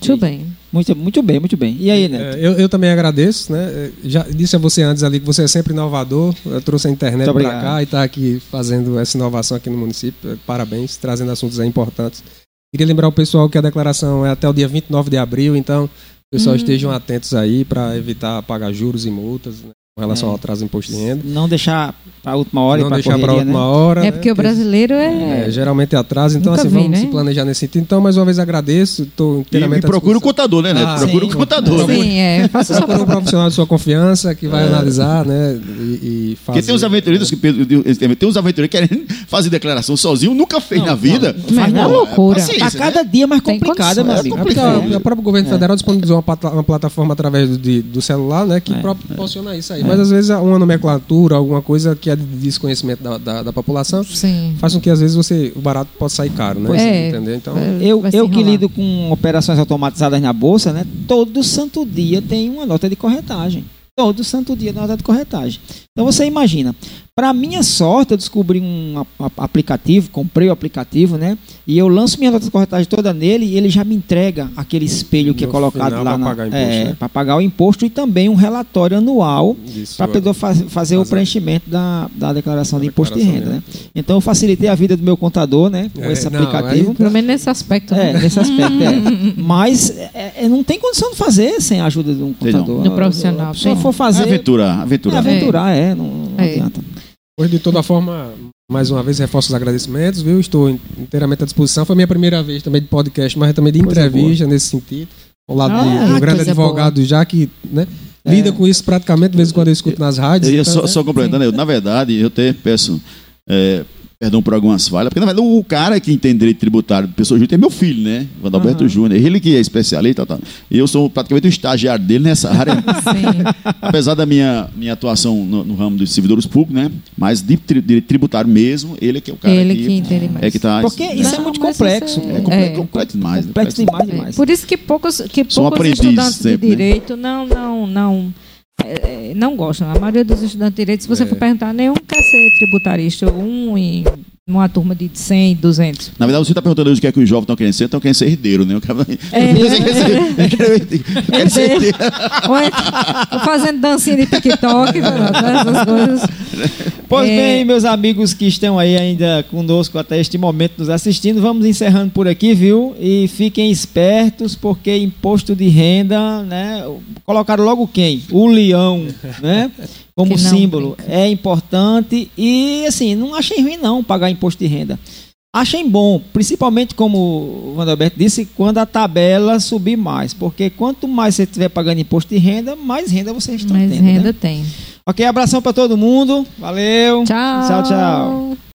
Muito bem. Muito, muito bem, muito bem. E aí, Neto? É, eu, eu também agradeço, né? Já disse a você antes ali que você é sempre inovador. Eu trouxe a internet para cá e está aqui fazendo essa inovação aqui no município. Parabéns, trazendo assuntos importantes. Queria lembrar o pessoal que a declaração é até o dia 29 de abril, então, pessoal, hum. estejam atentos aí para evitar pagar juros e multas. Né? Com relação é. ao atraso do imposto de renda. Não deixar para a última hora Não deixar para a última né? hora. É porque né? o brasileiro é... é geralmente atrasa, então Nunca assim, vi, vamos né? se planejar nesse sentido. Então, mais uma vez, agradeço. Estou inteiramente. E, e procura o contador, né, Neto? Ah, procura o contador. Sim, né? é. Faça procura um profissional de sua confiança que vai é. analisar, né? E, e fazer. Porque tem uns aventureiros que tem uns aventureiros querendo fazer declaração sozinho, nunca fez não, na vida. Não, Faz uma loucura. Está cada né? dia mais complicada, meu amigo. É o próprio governo federal disponibilizou uma plataforma através do celular, né? Que proporciona isso aí. Mas às vezes uma nomenclatura, alguma coisa que é de desconhecimento da, da, da população, Sim. faz com que às vezes você o barato possa sair caro, né? É, entender? Então, eu, eu que lido com operações automatizadas na bolsa, né? Todo santo dia tem uma nota de corretagem. Todo santo dia nota de corretagem. Então você imagina, para minha sorte, eu descobri um aplicativo, comprei o aplicativo, né? E eu lanço minha nota de corretagem toda nele e ele já me entrega aquele espelho que é colocado lá para pagar, é, né? pagar o imposto e também um relatório anual para poder é. faz, fazer o preenchimento da, da declaração de imposto de renda, né? Então eu facilitei a vida do meu contador, né? Com é, esse aplicativo. Não, pelo menos nesse aspecto. Né? É, nesse aspecto, é. Mas é, não tem condição de fazer sem a ajuda de um contador. Do profissional. Se for fazer. Aventurar, aventurar. aventurar, é. Não, não adianta. Pois, de toda forma, mais uma vez, reforço os agradecimentos, viu? Estou inteiramente à disposição. Foi minha primeira vez também de podcast, mas também de entrevista nesse sentido. Ao lado ah, de um grande advogado boa. já que né, é. lida com isso praticamente, de vez em quando eu escuto nas rádios. Eu, então, só, né? só complementando, eu, na verdade, eu até peço é, perdão por algumas falhas, porque na verdade o cara que entende direito tributário do pessoa jurídica é meu filho, né? Vandalberto uhum. Júnior. Ele que é especialista, tá, tá. e eu sou praticamente o estagiário dele nessa área. Apesar da minha, minha atuação no, no, ramo dos servidores públicos, né? Mas de, de, tributário mesmo, ele é que é o cara ele que, que entende mais. É que tá, porque isso é Não, é muito complexo. É, complexo, é, complexo demais. Complexo né? demais, demais. Por isso que poucos, que poucos estudantes sempre, de né? direito né? não, não, não é, não gostam. A maioria dos estudantes de direito, se você é. for perguntar, nenhum quer ser tributarista. Um em numa turma de 100, 200. Na verdade, você está perguntando hoje o que é que os jovens estão querendo ser, estão querendo ser herdeiro, né? É, herdeiro. Ou fazendo dancinha de TikTok, né? essas coisas. Pois é... bem, meus amigos que estão aí ainda conosco até este momento nos assistindo, vamos encerrando por aqui, viu? E fiquem espertos, porque imposto de renda, né? Colocaram logo quem? O leão, né? Como símbolo brinca. é importante e assim não achem ruim não pagar imposto de renda. Achem bom principalmente como o Wanderberto disse quando a tabela subir mais porque quanto mais você estiver pagando imposto de renda mais renda você está mais tendo renda né? tem. Ok abração para todo mundo valeu. Tchau. Tchau tchau